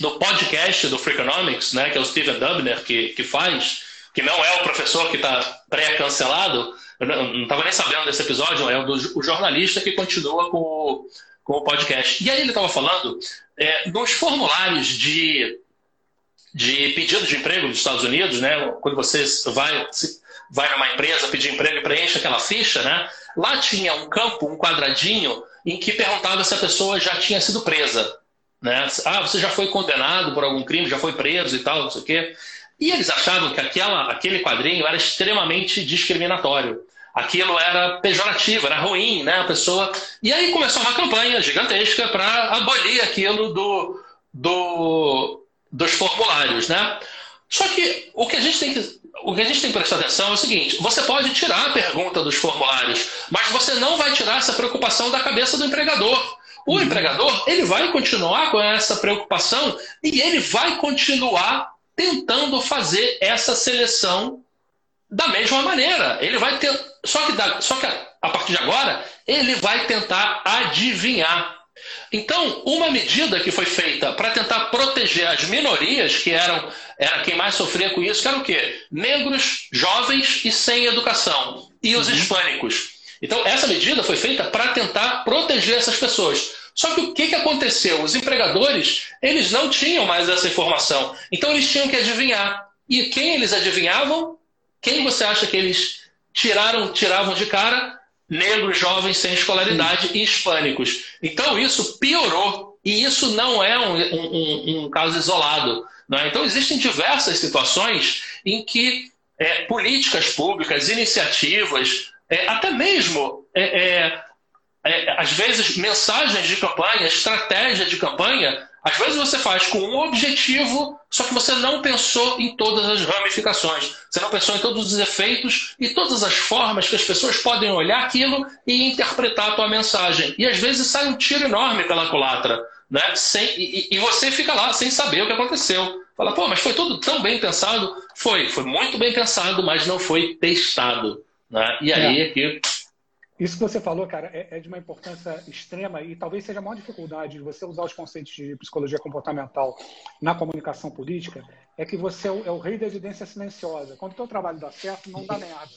no podcast do Freakonomics, né, que é o Steven Dubner que, que faz, que não é o professor que está pré-cancelado, não estava nem sabendo desse episódio, é o, do, o jornalista que continua com o, com o podcast. E aí ele estava falando é, nos formulários de, de pedido de emprego dos Estados Unidos, né, quando você vai, vai numa empresa pedir emprego e preenche aquela ficha, né, lá tinha um campo, um quadradinho, em que perguntava se a pessoa já tinha sido presa. Né? Ah, você já foi condenado por algum crime, já foi preso e tal, não sei o quê. E eles achavam que aquela, aquele quadrinho era extremamente discriminatório. Aquilo era pejorativo, era ruim, né? A pessoa. E aí começou uma campanha gigantesca para abolir aquilo do, do, dos formulários, né? Só que o que a gente tem que o que a gente tem que prestar atenção é o seguinte: você pode tirar a pergunta dos formulários, mas você não vai tirar essa preocupação da cabeça do empregador. O empregador ele vai continuar com essa preocupação e ele vai continuar tentando fazer essa seleção da mesma maneira. Ele vai ter, só que, da, só que a partir de agora ele vai tentar adivinhar. Então, uma medida que foi feita para tentar proteger as minorias, que eram era quem mais sofria com isso, que era o quê? Negros, jovens e sem educação, e os uhum. hispânicos. Então, essa medida foi feita para tentar proteger essas pessoas. Só que o que, que aconteceu? Os empregadores, eles não tinham mais essa informação. Então, eles tinham que adivinhar. E quem eles adivinhavam? Quem você acha que eles tiraram, tiravam de cara? Negros, jovens sem escolaridade e hispânicos. Então, isso piorou. E isso não é um, um, um caso isolado. É? Então, existem diversas situações em que é, políticas públicas, iniciativas, é, até mesmo, é, é, é, às vezes, mensagens de campanha, estratégia de campanha, às vezes você faz com um objetivo, só que você não pensou em todas as ramificações. Você não pensou em todos os efeitos e todas as formas que as pessoas podem olhar aquilo e interpretar a tua mensagem. E às vezes sai um tiro enorme pela culatra. Né? Sem, e, e você fica lá sem saber o que aconteceu. Fala, pô, mas foi tudo tão bem pensado? Foi, foi muito bem pensado, mas não foi testado. Né? E aí é. que. Isso que você falou, cara, é, é, de uma importância extrema e talvez seja a maior dificuldade de você usar os conceitos de psicologia comportamental na comunicação política, é que você é o, é o rei da evidência silenciosa. Quando o teu trabalho dá certo, não dá merda.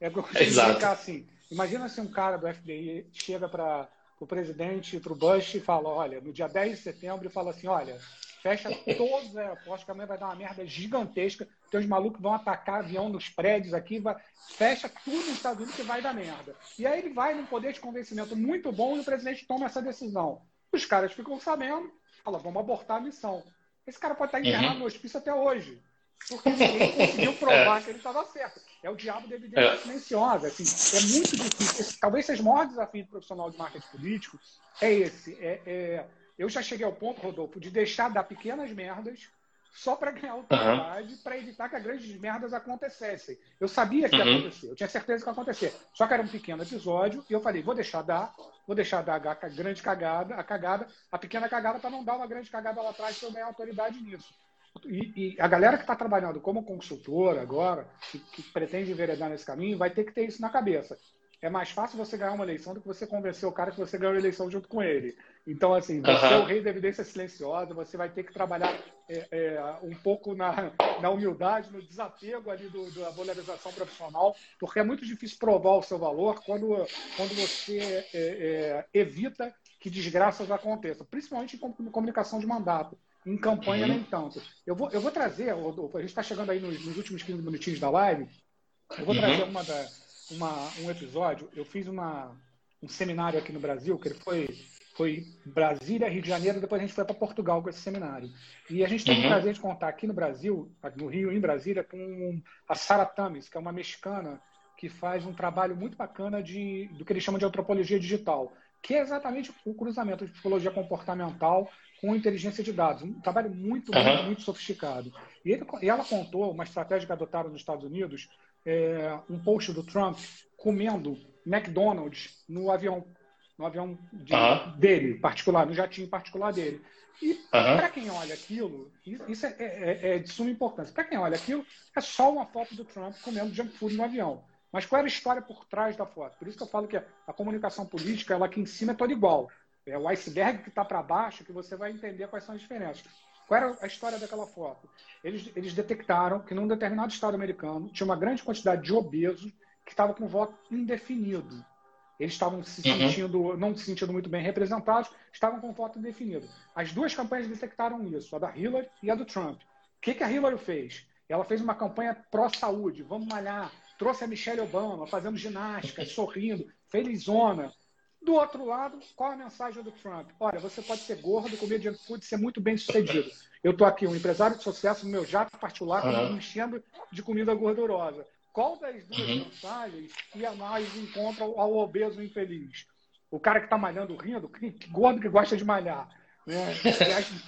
É porque eu explicar assim. Imagina se um cara do FBI chega para o presidente, para o Bush e fala, olha, no dia 10 de setembro, e fala assim, olha, fecha todos os aeroportos, que amanhã vai dar uma merda gigantesca. Tem uns malucos vão atacar avião nos prédios aqui, vai, fecha tudo nos Estados Unidos que vai dar merda. E aí ele vai num poder de convencimento muito bom e o presidente toma essa decisão. Os caras ficam sabendo, falam, vamos abortar a missão. Esse cara pode estar internado uhum. no hospício até hoje. Porque ninguém conseguiu provar é. que ele estava certo. É o diabo da evidência é. silenciosa. Assim, é muito difícil. Talvez seja o maior desafio do profissional de marketing político é esse. É, é eu já cheguei ao ponto, Rodolfo, de deixar dar pequenas merdas só para ganhar autoridade, uhum. para evitar que as grandes merdas acontecessem. Eu sabia que ia uhum. acontecer, eu tinha certeza que ia acontecer. Só que era um pequeno episódio e eu falei, vou deixar dar, vou deixar dar a grande cagada, a cagada, a pequena cagada para não dar uma grande cagada lá atrás para eu ganhar autoridade nisso. e, e a galera que está trabalhando como consultora agora, que, que pretende enveredar nesse caminho, vai ter que ter isso na cabeça é mais fácil você ganhar uma eleição do que você convencer o cara que você ganhou a eleição junto com ele. Então, assim, você uhum. é o rei da evidência silenciosa, você vai ter que trabalhar é, é, um pouco na, na humildade, no desapego ali do, da valorização profissional, porque é muito difícil provar o seu valor quando, quando você é, é evita que desgraças aconteçam, principalmente em comunicação de mandato. Em campanha, uhum. nem tanto. Eu vou, eu vou trazer, a gente está chegando aí nos, nos, últimos 15 minutinhos da live, eu vou uhum. trazer uma da, uma, um episódio, eu fiz uma, um seminário aqui no Brasil, que ele foi, foi Brasília, Rio de Janeiro, depois a gente foi para Portugal com esse seminário. E a gente teve uhum. o prazer de contar aqui no Brasil, no Rio, em Brasília, com a Sara Tamis, que é uma mexicana que faz um trabalho muito bacana de, do que eles chamam de antropologia digital, que é exatamente o cruzamento de psicologia comportamental com inteligência de dados. Um trabalho muito, uhum. muito, muito sofisticado. E, ele, e ela contou uma estratégia que adotaram nos Estados Unidos é, um post do Trump comendo McDonald's no avião, no avião de, dele, particular, no jatinho particular dele. E para quem olha aquilo, isso é, é, é, é de suma importância. Para quem olha aquilo, é só uma foto do Trump comendo junk food no avião. Mas qual era a história por trás da foto? Por isso que eu falo que a comunicação política, ela aqui em cima é toda igual. É o iceberg que está para baixo que você vai entender quais são as diferenças. Qual era a história daquela foto? Eles, eles detectaram que num determinado estado americano tinha uma grande quantidade de obesos que estavam com voto indefinido. Eles estavam se uhum. sentindo, não se sentindo muito bem representados, estavam com voto indefinido. As duas campanhas detectaram isso, a da Hillary e a do Trump. O que, que a Hillary fez? Ela fez uma campanha pró-saúde, vamos malhar, trouxe a Michelle Obama fazendo ginástica, sorrindo, felizona. Do outro lado, qual a mensagem do Trump? Olha, você pode ser gordo, comer junk food, ser muito bem sucedido. Eu estou aqui, um empresário de sucesso no meu jato particular, uhum. enchendo de comida gordurosa. Qual das duas uhum. mensagens ia mais encontra ao obeso infeliz? O cara que está malhando rindo, que, que gordo que gosta de malhar. Né?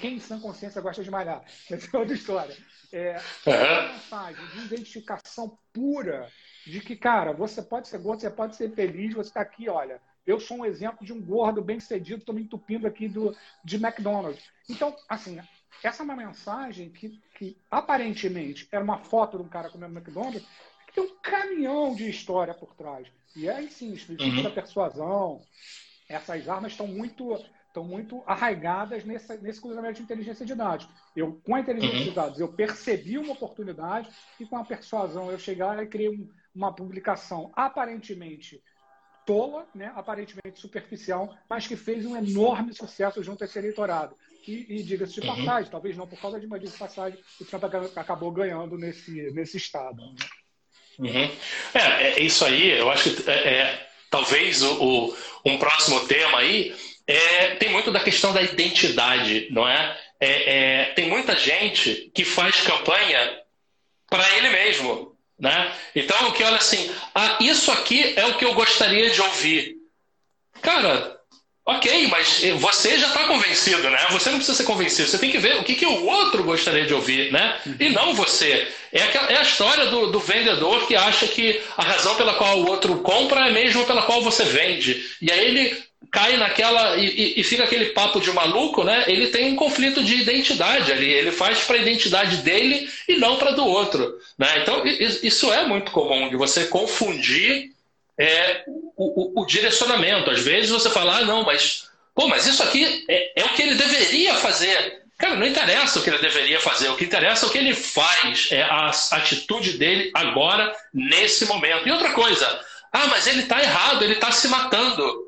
quem em sã consciência gosta de malhar? Essa é outra história. É, uhum. mensagem de identificação pura de que, cara, você pode ser gordo, você pode ser feliz, você está aqui, olha, eu sou um exemplo de um gordo bem sucedido, estou me entupindo aqui do, de McDonald's. Então, assim, essa é uma mensagem que, que aparentemente era uma foto de um cara comendo McDonald's, que tem um caminhão de história por trás. E aí sim, espírito uhum. da persuasão, essas armas estão muito estão muito arraigadas nesse, nesse cruzamento de inteligência de dados. Eu, com a inteligência uhum. de dados, eu percebi uma oportunidade e com a persuasão eu chegar e criei um, uma publicação aparentemente tola, né, aparentemente superficial, mas que fez um enorme sucesso junto a esse eleitorado. E, e diga-se de uhum. passagem, talvez não por causa de uma de passagem, o Trump acabou ganhando nesse, nesse estado. Né? Uhum. É, é, isso aí, eu acho que é, é talvez o, o, um próximo tema aí é, tem muito da questão da identidade, não é? é, é tem muita gente que faz campanha para ele mesmo, né? Então, que olha assim, ah, isso aqui é o que eu gostaria de ouvir. Cara, ok, mas você já está convencido, né? Você não precisa ser convencido, você tem que ver o que, que o outro gostaria de ouvir, né? Uhum. E não você. É, aquela, é a história do, do, vendedor que acha que a razão pela qual o outro compra é mesmo pela qual você vende. E aí ele cai naquela e, e, fica aquele papo de maluco, né? Ele tem um conflito de identidade ali. Ele faz para a identidade dele e não para do outro, né? Então isso é muito comum de você confundir é, o, o, o, direcionamento. Às vezes você fala, ah, não, mas pô, mas isso aqui é, é o que ele deveria fazer. Cara, não interessa o que ele deveria fazer, o que interessa é o que ele faz, é a atitude dele agora, nesse momento. E outra coisa, ah, mas ele está errado, ele está se matando.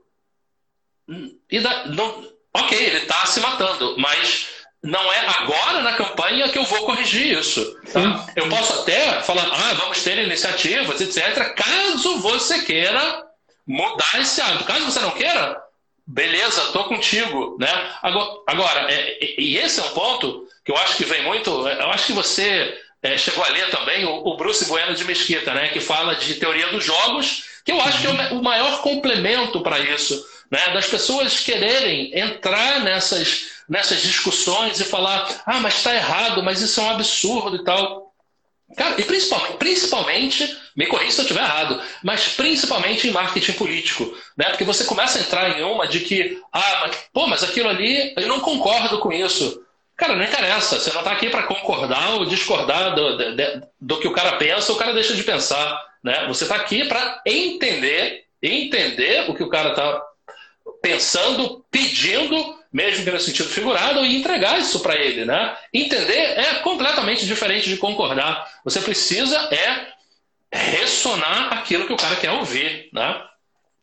E da, não, ok, ele está se matando, mas não é agora na campanha que eu vou corrigir isso. Tá? Eu posso até falar, ah, vamos ter iniciativas, etc., caso você queira mudar esse hábito. Caso você não queira, beleza, estou contigo. Né? Agora, é, e esse é um ponto que eu acho que vem muito. Eu acho que você é, chegou a ler também o, Bruce Bueno de Mesquita, né, que fala de teoria dos jogos, que eu acho que é o maior complemento para isso né? das pessoas quererem entrar nessas, nessas discussões e falar: ah, mas está errado, mas isso é um absurdo e tal. Cara, e principalmente, principalmente, me corrija se eu estiver errado, mas principalmente em marketing político, né? Porque você começa a entrar em uma de que, ah, mas, pô, mas aquilo ali, eu não concordo com isso. Cara, não interessa. Você não está aqui para concordar ou discordar do, do, do, que o cara pensa, o cara deixa de pensar. Né? Você está aqui para entender, entender o que o cara está pensando, pedindo, mesmo que no sentido figurado, e entregar isso para ele. Né? Entender é completamente diferente de concordar. Você precisa é ressonar aquilo que o cara quer ouvir. Né?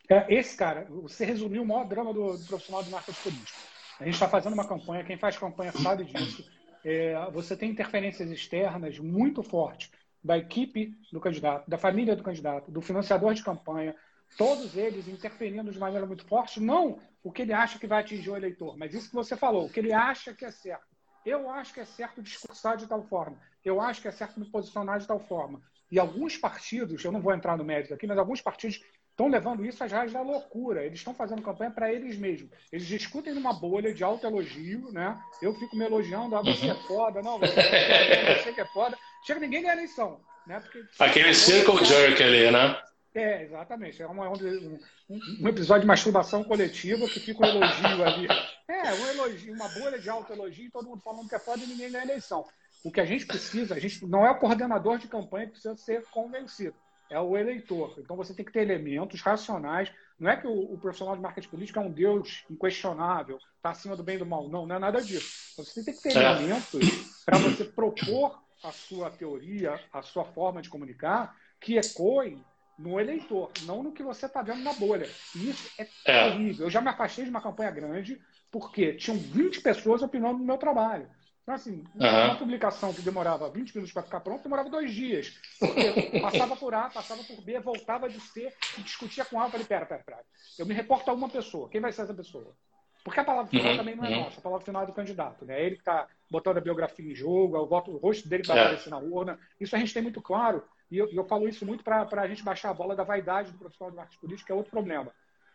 É, esse cara, você resumiu o maior drama do, do profissional de marketing político a gente está fazendo uma campanha, quem faz campanha sabe disso. É, você tem interferências externas muito fortes da equipe do candidato, da família do candidato, do financiador de campanha, todos eles interferindo de maneira muito forte, não o que ele acha que vai atingir o eleitor, mas isso que você falou, o que ele acha que é certo. Eu acho que é certo discursar de tal forma, eu acho que é certo me posicionar de tal forma. E alguns partidos, eu não vou entrar no mérito aqui, mas alguns partidos estão levando isso às raias da loucura. Eles estão fazendo campanha para eles mesmos. Eles discutem numa bolha de autoelogio, né? Eu fico me elogiando, ah, você é uhum. foda, não, você, é, você que é foda. Chega ninguém ganha eleição. Né? Porque, Aquele circle jerk ali, né? É, exatamente. É uma, um, um, episódio de masturbação coletiva que fica um elogio ali. É, um elogio, uma bolha de autoelogio, todo mundo falando que é foda e ninguém ganha eleição. O que a gente precisa, a gente não é o coordenador de campanha que precisa ser convencido é o eleitor. Então você tem que ter elementos racionais. Não é que o, o profissional de marketing político é um Deus inquestionável, está acima do bem e do mal. Não, não é nada disso. Você tem que ter é. elementos para você propor a sua teoria, a sua forma de comunicar, que ecoem no eleitor, não no que você está vendo na bolha. E isso é, é terrível. Eu já me afastei de uma campanha grande porque tinham 20 pessoas opinando no meu trabalho. Então, assim, uhum. uma publicação que demorava 20 minutos para ficar pronta, demorava dois dias. Porque passava por A, passava por B, voltava de C e discutia com A. Eu falei, pera, pera, pera. Eu me reporto a uma pessoa. Quem vai ser essa pessoa? Porque a palavra final uhum. também não é uhum. nossa. A palavra final é do candidato. Né? É ele que está botando a biografia em jogo, o, voto, o rosto dele vai é. aparecer na urna. Isso a gente tem muito claro. E eu, eu falo isso muito para a gente baixar a bola da vaidade do profissional de marketing político, que é outro problema.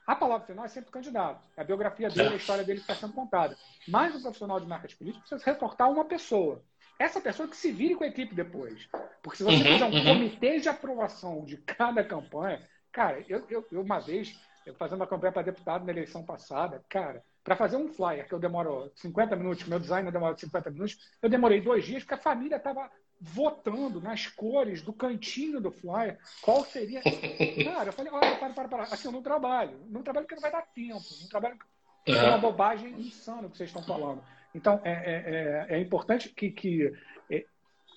A palavra final é sempre o candidato. A biografia dele, a história dele está sendo contada. Mas o profissional de marketing político precisa reportar uma pessoa. Essa pessoa que se vire com a equipe depois. Porque se você uhum, fizer um uhum. comitê de aprovação de cada campanha, cara, eu, eu, eu uma vez, eu fazendo uma campanha para deputado na eleição passada, cara, para fazer um flyer que eu demoro 50 minutos, meu design demora 50 minutos, eu demorei dois dias, porque a família estava votando nas cores do cantinho do flyer qual seria. Cara, eu falei, olha, para, para, para. Assim, eu não trabalho. Não trabalho porque não vai dar tempo. Não trabalho é uma bobagem insana que vocês estão falando. Então, é, é, é, é importante que, que é,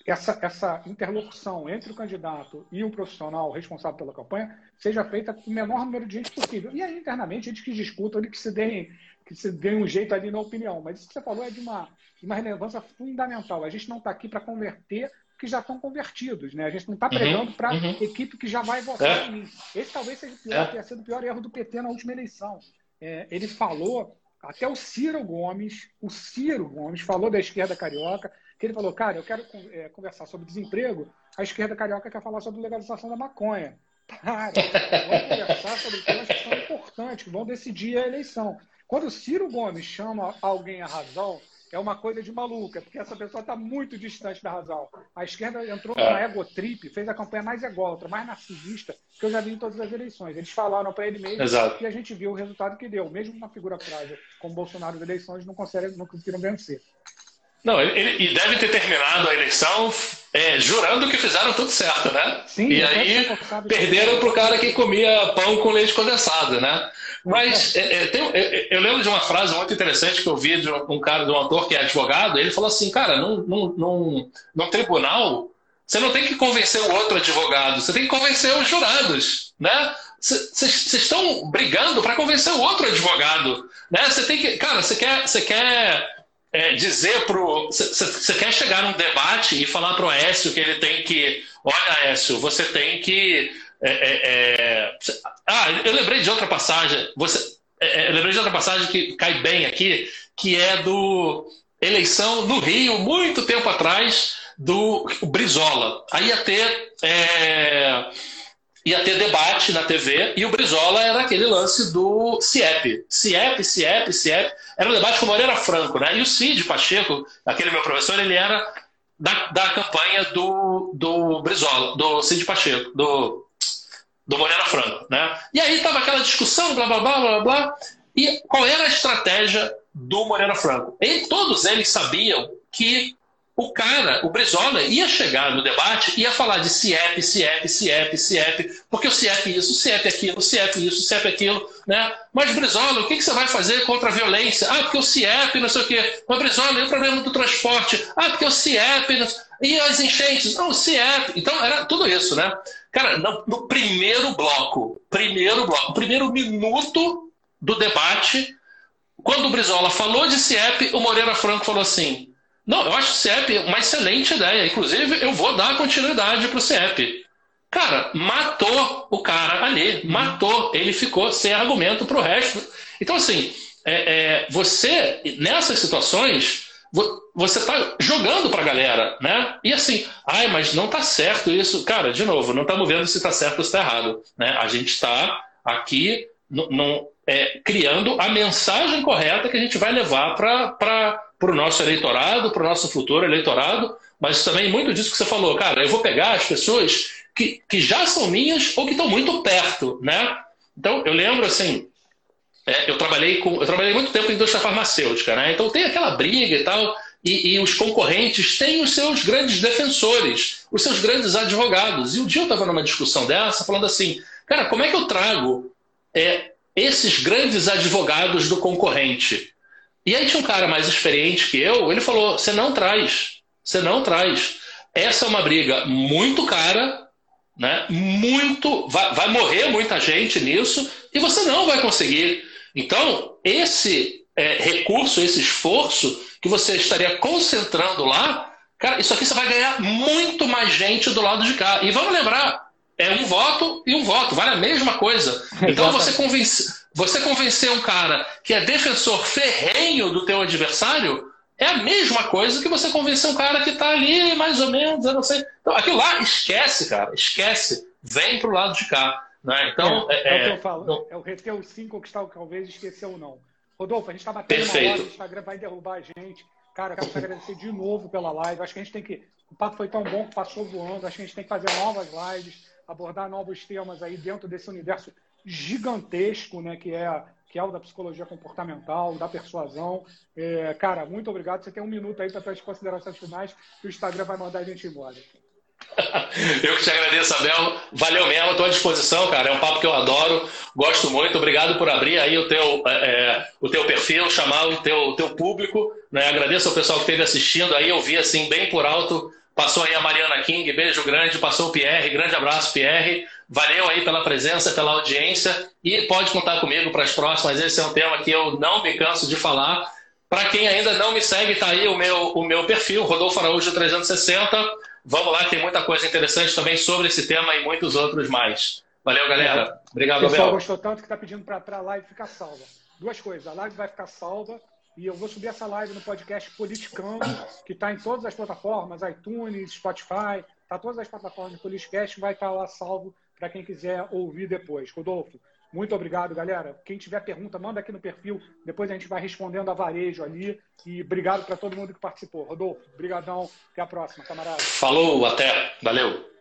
essa, essa interlocução entre o candidato e o profissional responsável pela campanha seja feita com o menor número de gente possível. E aí, internamente, gente que discuta, que se deem que se ganhe um jeito ali na opinião. Mas isso que você falou é de uma, de uma relevância fundamental. A gente não está aqui para converter que já estão convertidos. Né? A gente não está uhum, pregando uhum, para uhum. equipe que já vai votar é. em mim. Esse talvez seja o pior, é. tenha sido o pior erro do PT na última eleição. É, ele falou, até o Ciro Gomes, o Ciro Gomes falou da esquerda carioca, que ele falou, cara, eu quero é, conversar sobre desemprego, a esquerda carioca quer falar sobre legalização da maconha. Para, vamos conversar sobre temas que são importantes, que vão decidir a eleição. Quando o Ciro Gomes chama alguém à razão, é uma coisa de maluca, porque essa pessoa está muito distante da razão. A esquerda entrou é. na egotrip, fez a campanha mais ególatra, mais narcisista que eu já vi em todas as eleições. Eles falaram para ele mesmo Exato. e a gente viu o resultado que deu. Mesmo uma figura frágil como Bolsonaro das eleições, não, conseguiram, não conseguiram vencer. Não, ele, e deve ter terminado a eleição é, jurando que fizeram tudo certo, né? Sim, e aí perderam para o cara que comia pão com leite condensado, né? Mas é, é, tem, eu lembro de uma frase muito interessante que eu vi de um, cara, de um autor que é advogado, ele falou assim, cara, num, num, num, num tribunal, você não tem que convencer o outro advogado, você tem que convencer os jurados, né? Vocês estão brigando para convencer o outro advogado, né? Você tem que, cara, você quer, você quer é, dizer pro. Você quer chegar num debate e falar pro Aécio que ele tem que. Olha, Aécio, você tem que. É, é, é ah, eu lembrei de outra passagem. Você, é, é, eu lembrei de outra passagem que cai bem aqui, que é do eleição no Rio, muito tempo atrás, do Brizola. Aí ia ter ia ter debate na TV e o Brizola era aquele lance do CIEP. CIEP, CIEP, CIEP. Era um debate com o Moreira Franco, né? E o Cid Pacheco, aquele meu professor, ele era da, da campanha do, do Brizola, do Cid Pacheco, do, do Moreira Franco, né? E aí tava aquela discussão, blá, blá, blá, blá, blá. E qual era a estratégia do Moreira Franco. E todos eles sabiam que o cara, o Brizola, ia chegar no debate ia falar de CIEP, CIEP, CIEP, CIEP, porque o CIEP isso, o CIEP aquilo, o CIEP isso, o CIEP aquilo, né? Mas, Brizola, o que, que você vai fazer contra a violência? Ah, porque o CIEP, não sei o quê. Mas, Brizola, e o problema do transporte? Ah, porque o CIEP, não... e as enchentes? Não, o CIEP. Então, era tudo isso, né? Cara, no, no primeiro bloco, primeiro bloco, primeiro minuto do debate, quando o Brizola falou de CIEP, o Moreira Franco falou assim, não, eu acho o CEP uma excelente ideia. Inclusive, eu vou dar continuidade para o CEP. Cara, matou o cara ali, matou. Ele ficou sem argumento para o resto. Então, assim, é, é, você, nessas situações, você está jogando para a galera, né? E assim, ai, mas não está certo isso. Cara, de novo, não estamos vendo se está certo ou se está errado. Né? A gente está aqui não, é, criando a mensagem correta que a gente vai levar para o nosso eleitorado, para o nosso futuro eleitorado, mas também muito disso que você falou, cara, eu vou pegar as pessoas que, que já são minhas ou que estão muito perto, né? Então, eu lembro assim, é, eu trabalhei com, eu trabalhei muito tempo em indústria farmacêutica, né? Então tem aquela briga e tal, e, e os concorrentes têm os seus grandes defensores, os seus grandes advogados. E um dia eu estava numa discussão dessa, falando assim, cara, como é que eu trago é, esses grandes advogados do concorrente e aí tinha um cara mais experiente que eu, ele falou: você não traz, você não traz. Essa é uma briga muito cara, né? Muito, vai, vai morrer muita gente nisso e você não vai conseguir. Então esse é, recurso, esse esforço que você estaria concentrando lá, cara, isso aqui você vai ganhar muito mais gente do lado de cá. E vamos lembrar, é um voto e um voto, vale a mesma coisa. Então você convence você convencer um cara que é defensor ferrenho do teu adversário é a mesma coisa que você convencer um cara que está ali, mais ou menos, eu não sei. Então, aquilo lá, esquece, cara, esquece. Vem pro lado de cá. Né? Então, é, é, é, o que eu falo. Não... É o reter o sim, conquistar o talvez, esquecer ou não. Rodolfo, a gente está batendo Perfeito. uma hora, o Instagram vai derrubar a gente. Cara, quero te agradecer de novo pela live. Acho que a gente tem que. O papo foi tão bom que passou voando. Acho que a gente tem que fazer novas lives, abordar novos temas aí dentro desse universo gigantesco, né, que é que é o da psicologia comportamental, da persuasão. É, cara, muito obrigado. Você tem um minuto aí para as considerações finais que o Instagram vai mandar a gente embora. Eu que te agradeço, Abel. Valeu mesmo, estou à disposição, cara. É um papo que eu adoro, gosto muito. Obrigado por abrir aí o teu, é, é o teu perfil, chamar o teu, o teu público. Né? Agradeço ao pessoal que esteve assistindo aí. Eu vi assim, bem por alto. Passou aí a Mariana King, beijo grande. Passou o Pierre, grande abraço, Pierre. Valeu aí pela presença, pela audiência e pode contar comigo para as próximas. Esse é um tema que eu não me canso de falar. Para quem ainda não me segue, está aí o meu, o meu perfil, Rodolfo Araújo 360. Vamos lá, tem muita coisa interessante também sobre esse tema e muitos outros mais. Valeu, galera. Obrigado, Abel. O pessoal gostou tanto que está pedindo para a live ficar salva. Duas coisas, a live vai ficar salva e eu vou subir essa live no podcast Politicando, que está em todas as plataformas, iTunes, Spotify, está todas as plataformas de Politicast, vai estar tá lá salvo para quem quiser ouvir depois. Rodolfo, muito obrigado, galera. Quem tiver pergunta, manda aqui no perfil. Depois a gente vai respondendo a varejo ali. E obrigado para todo mundo que participou. Rodolfo, brigadão. Até a próxima, camarada. Falou, até. Valeu.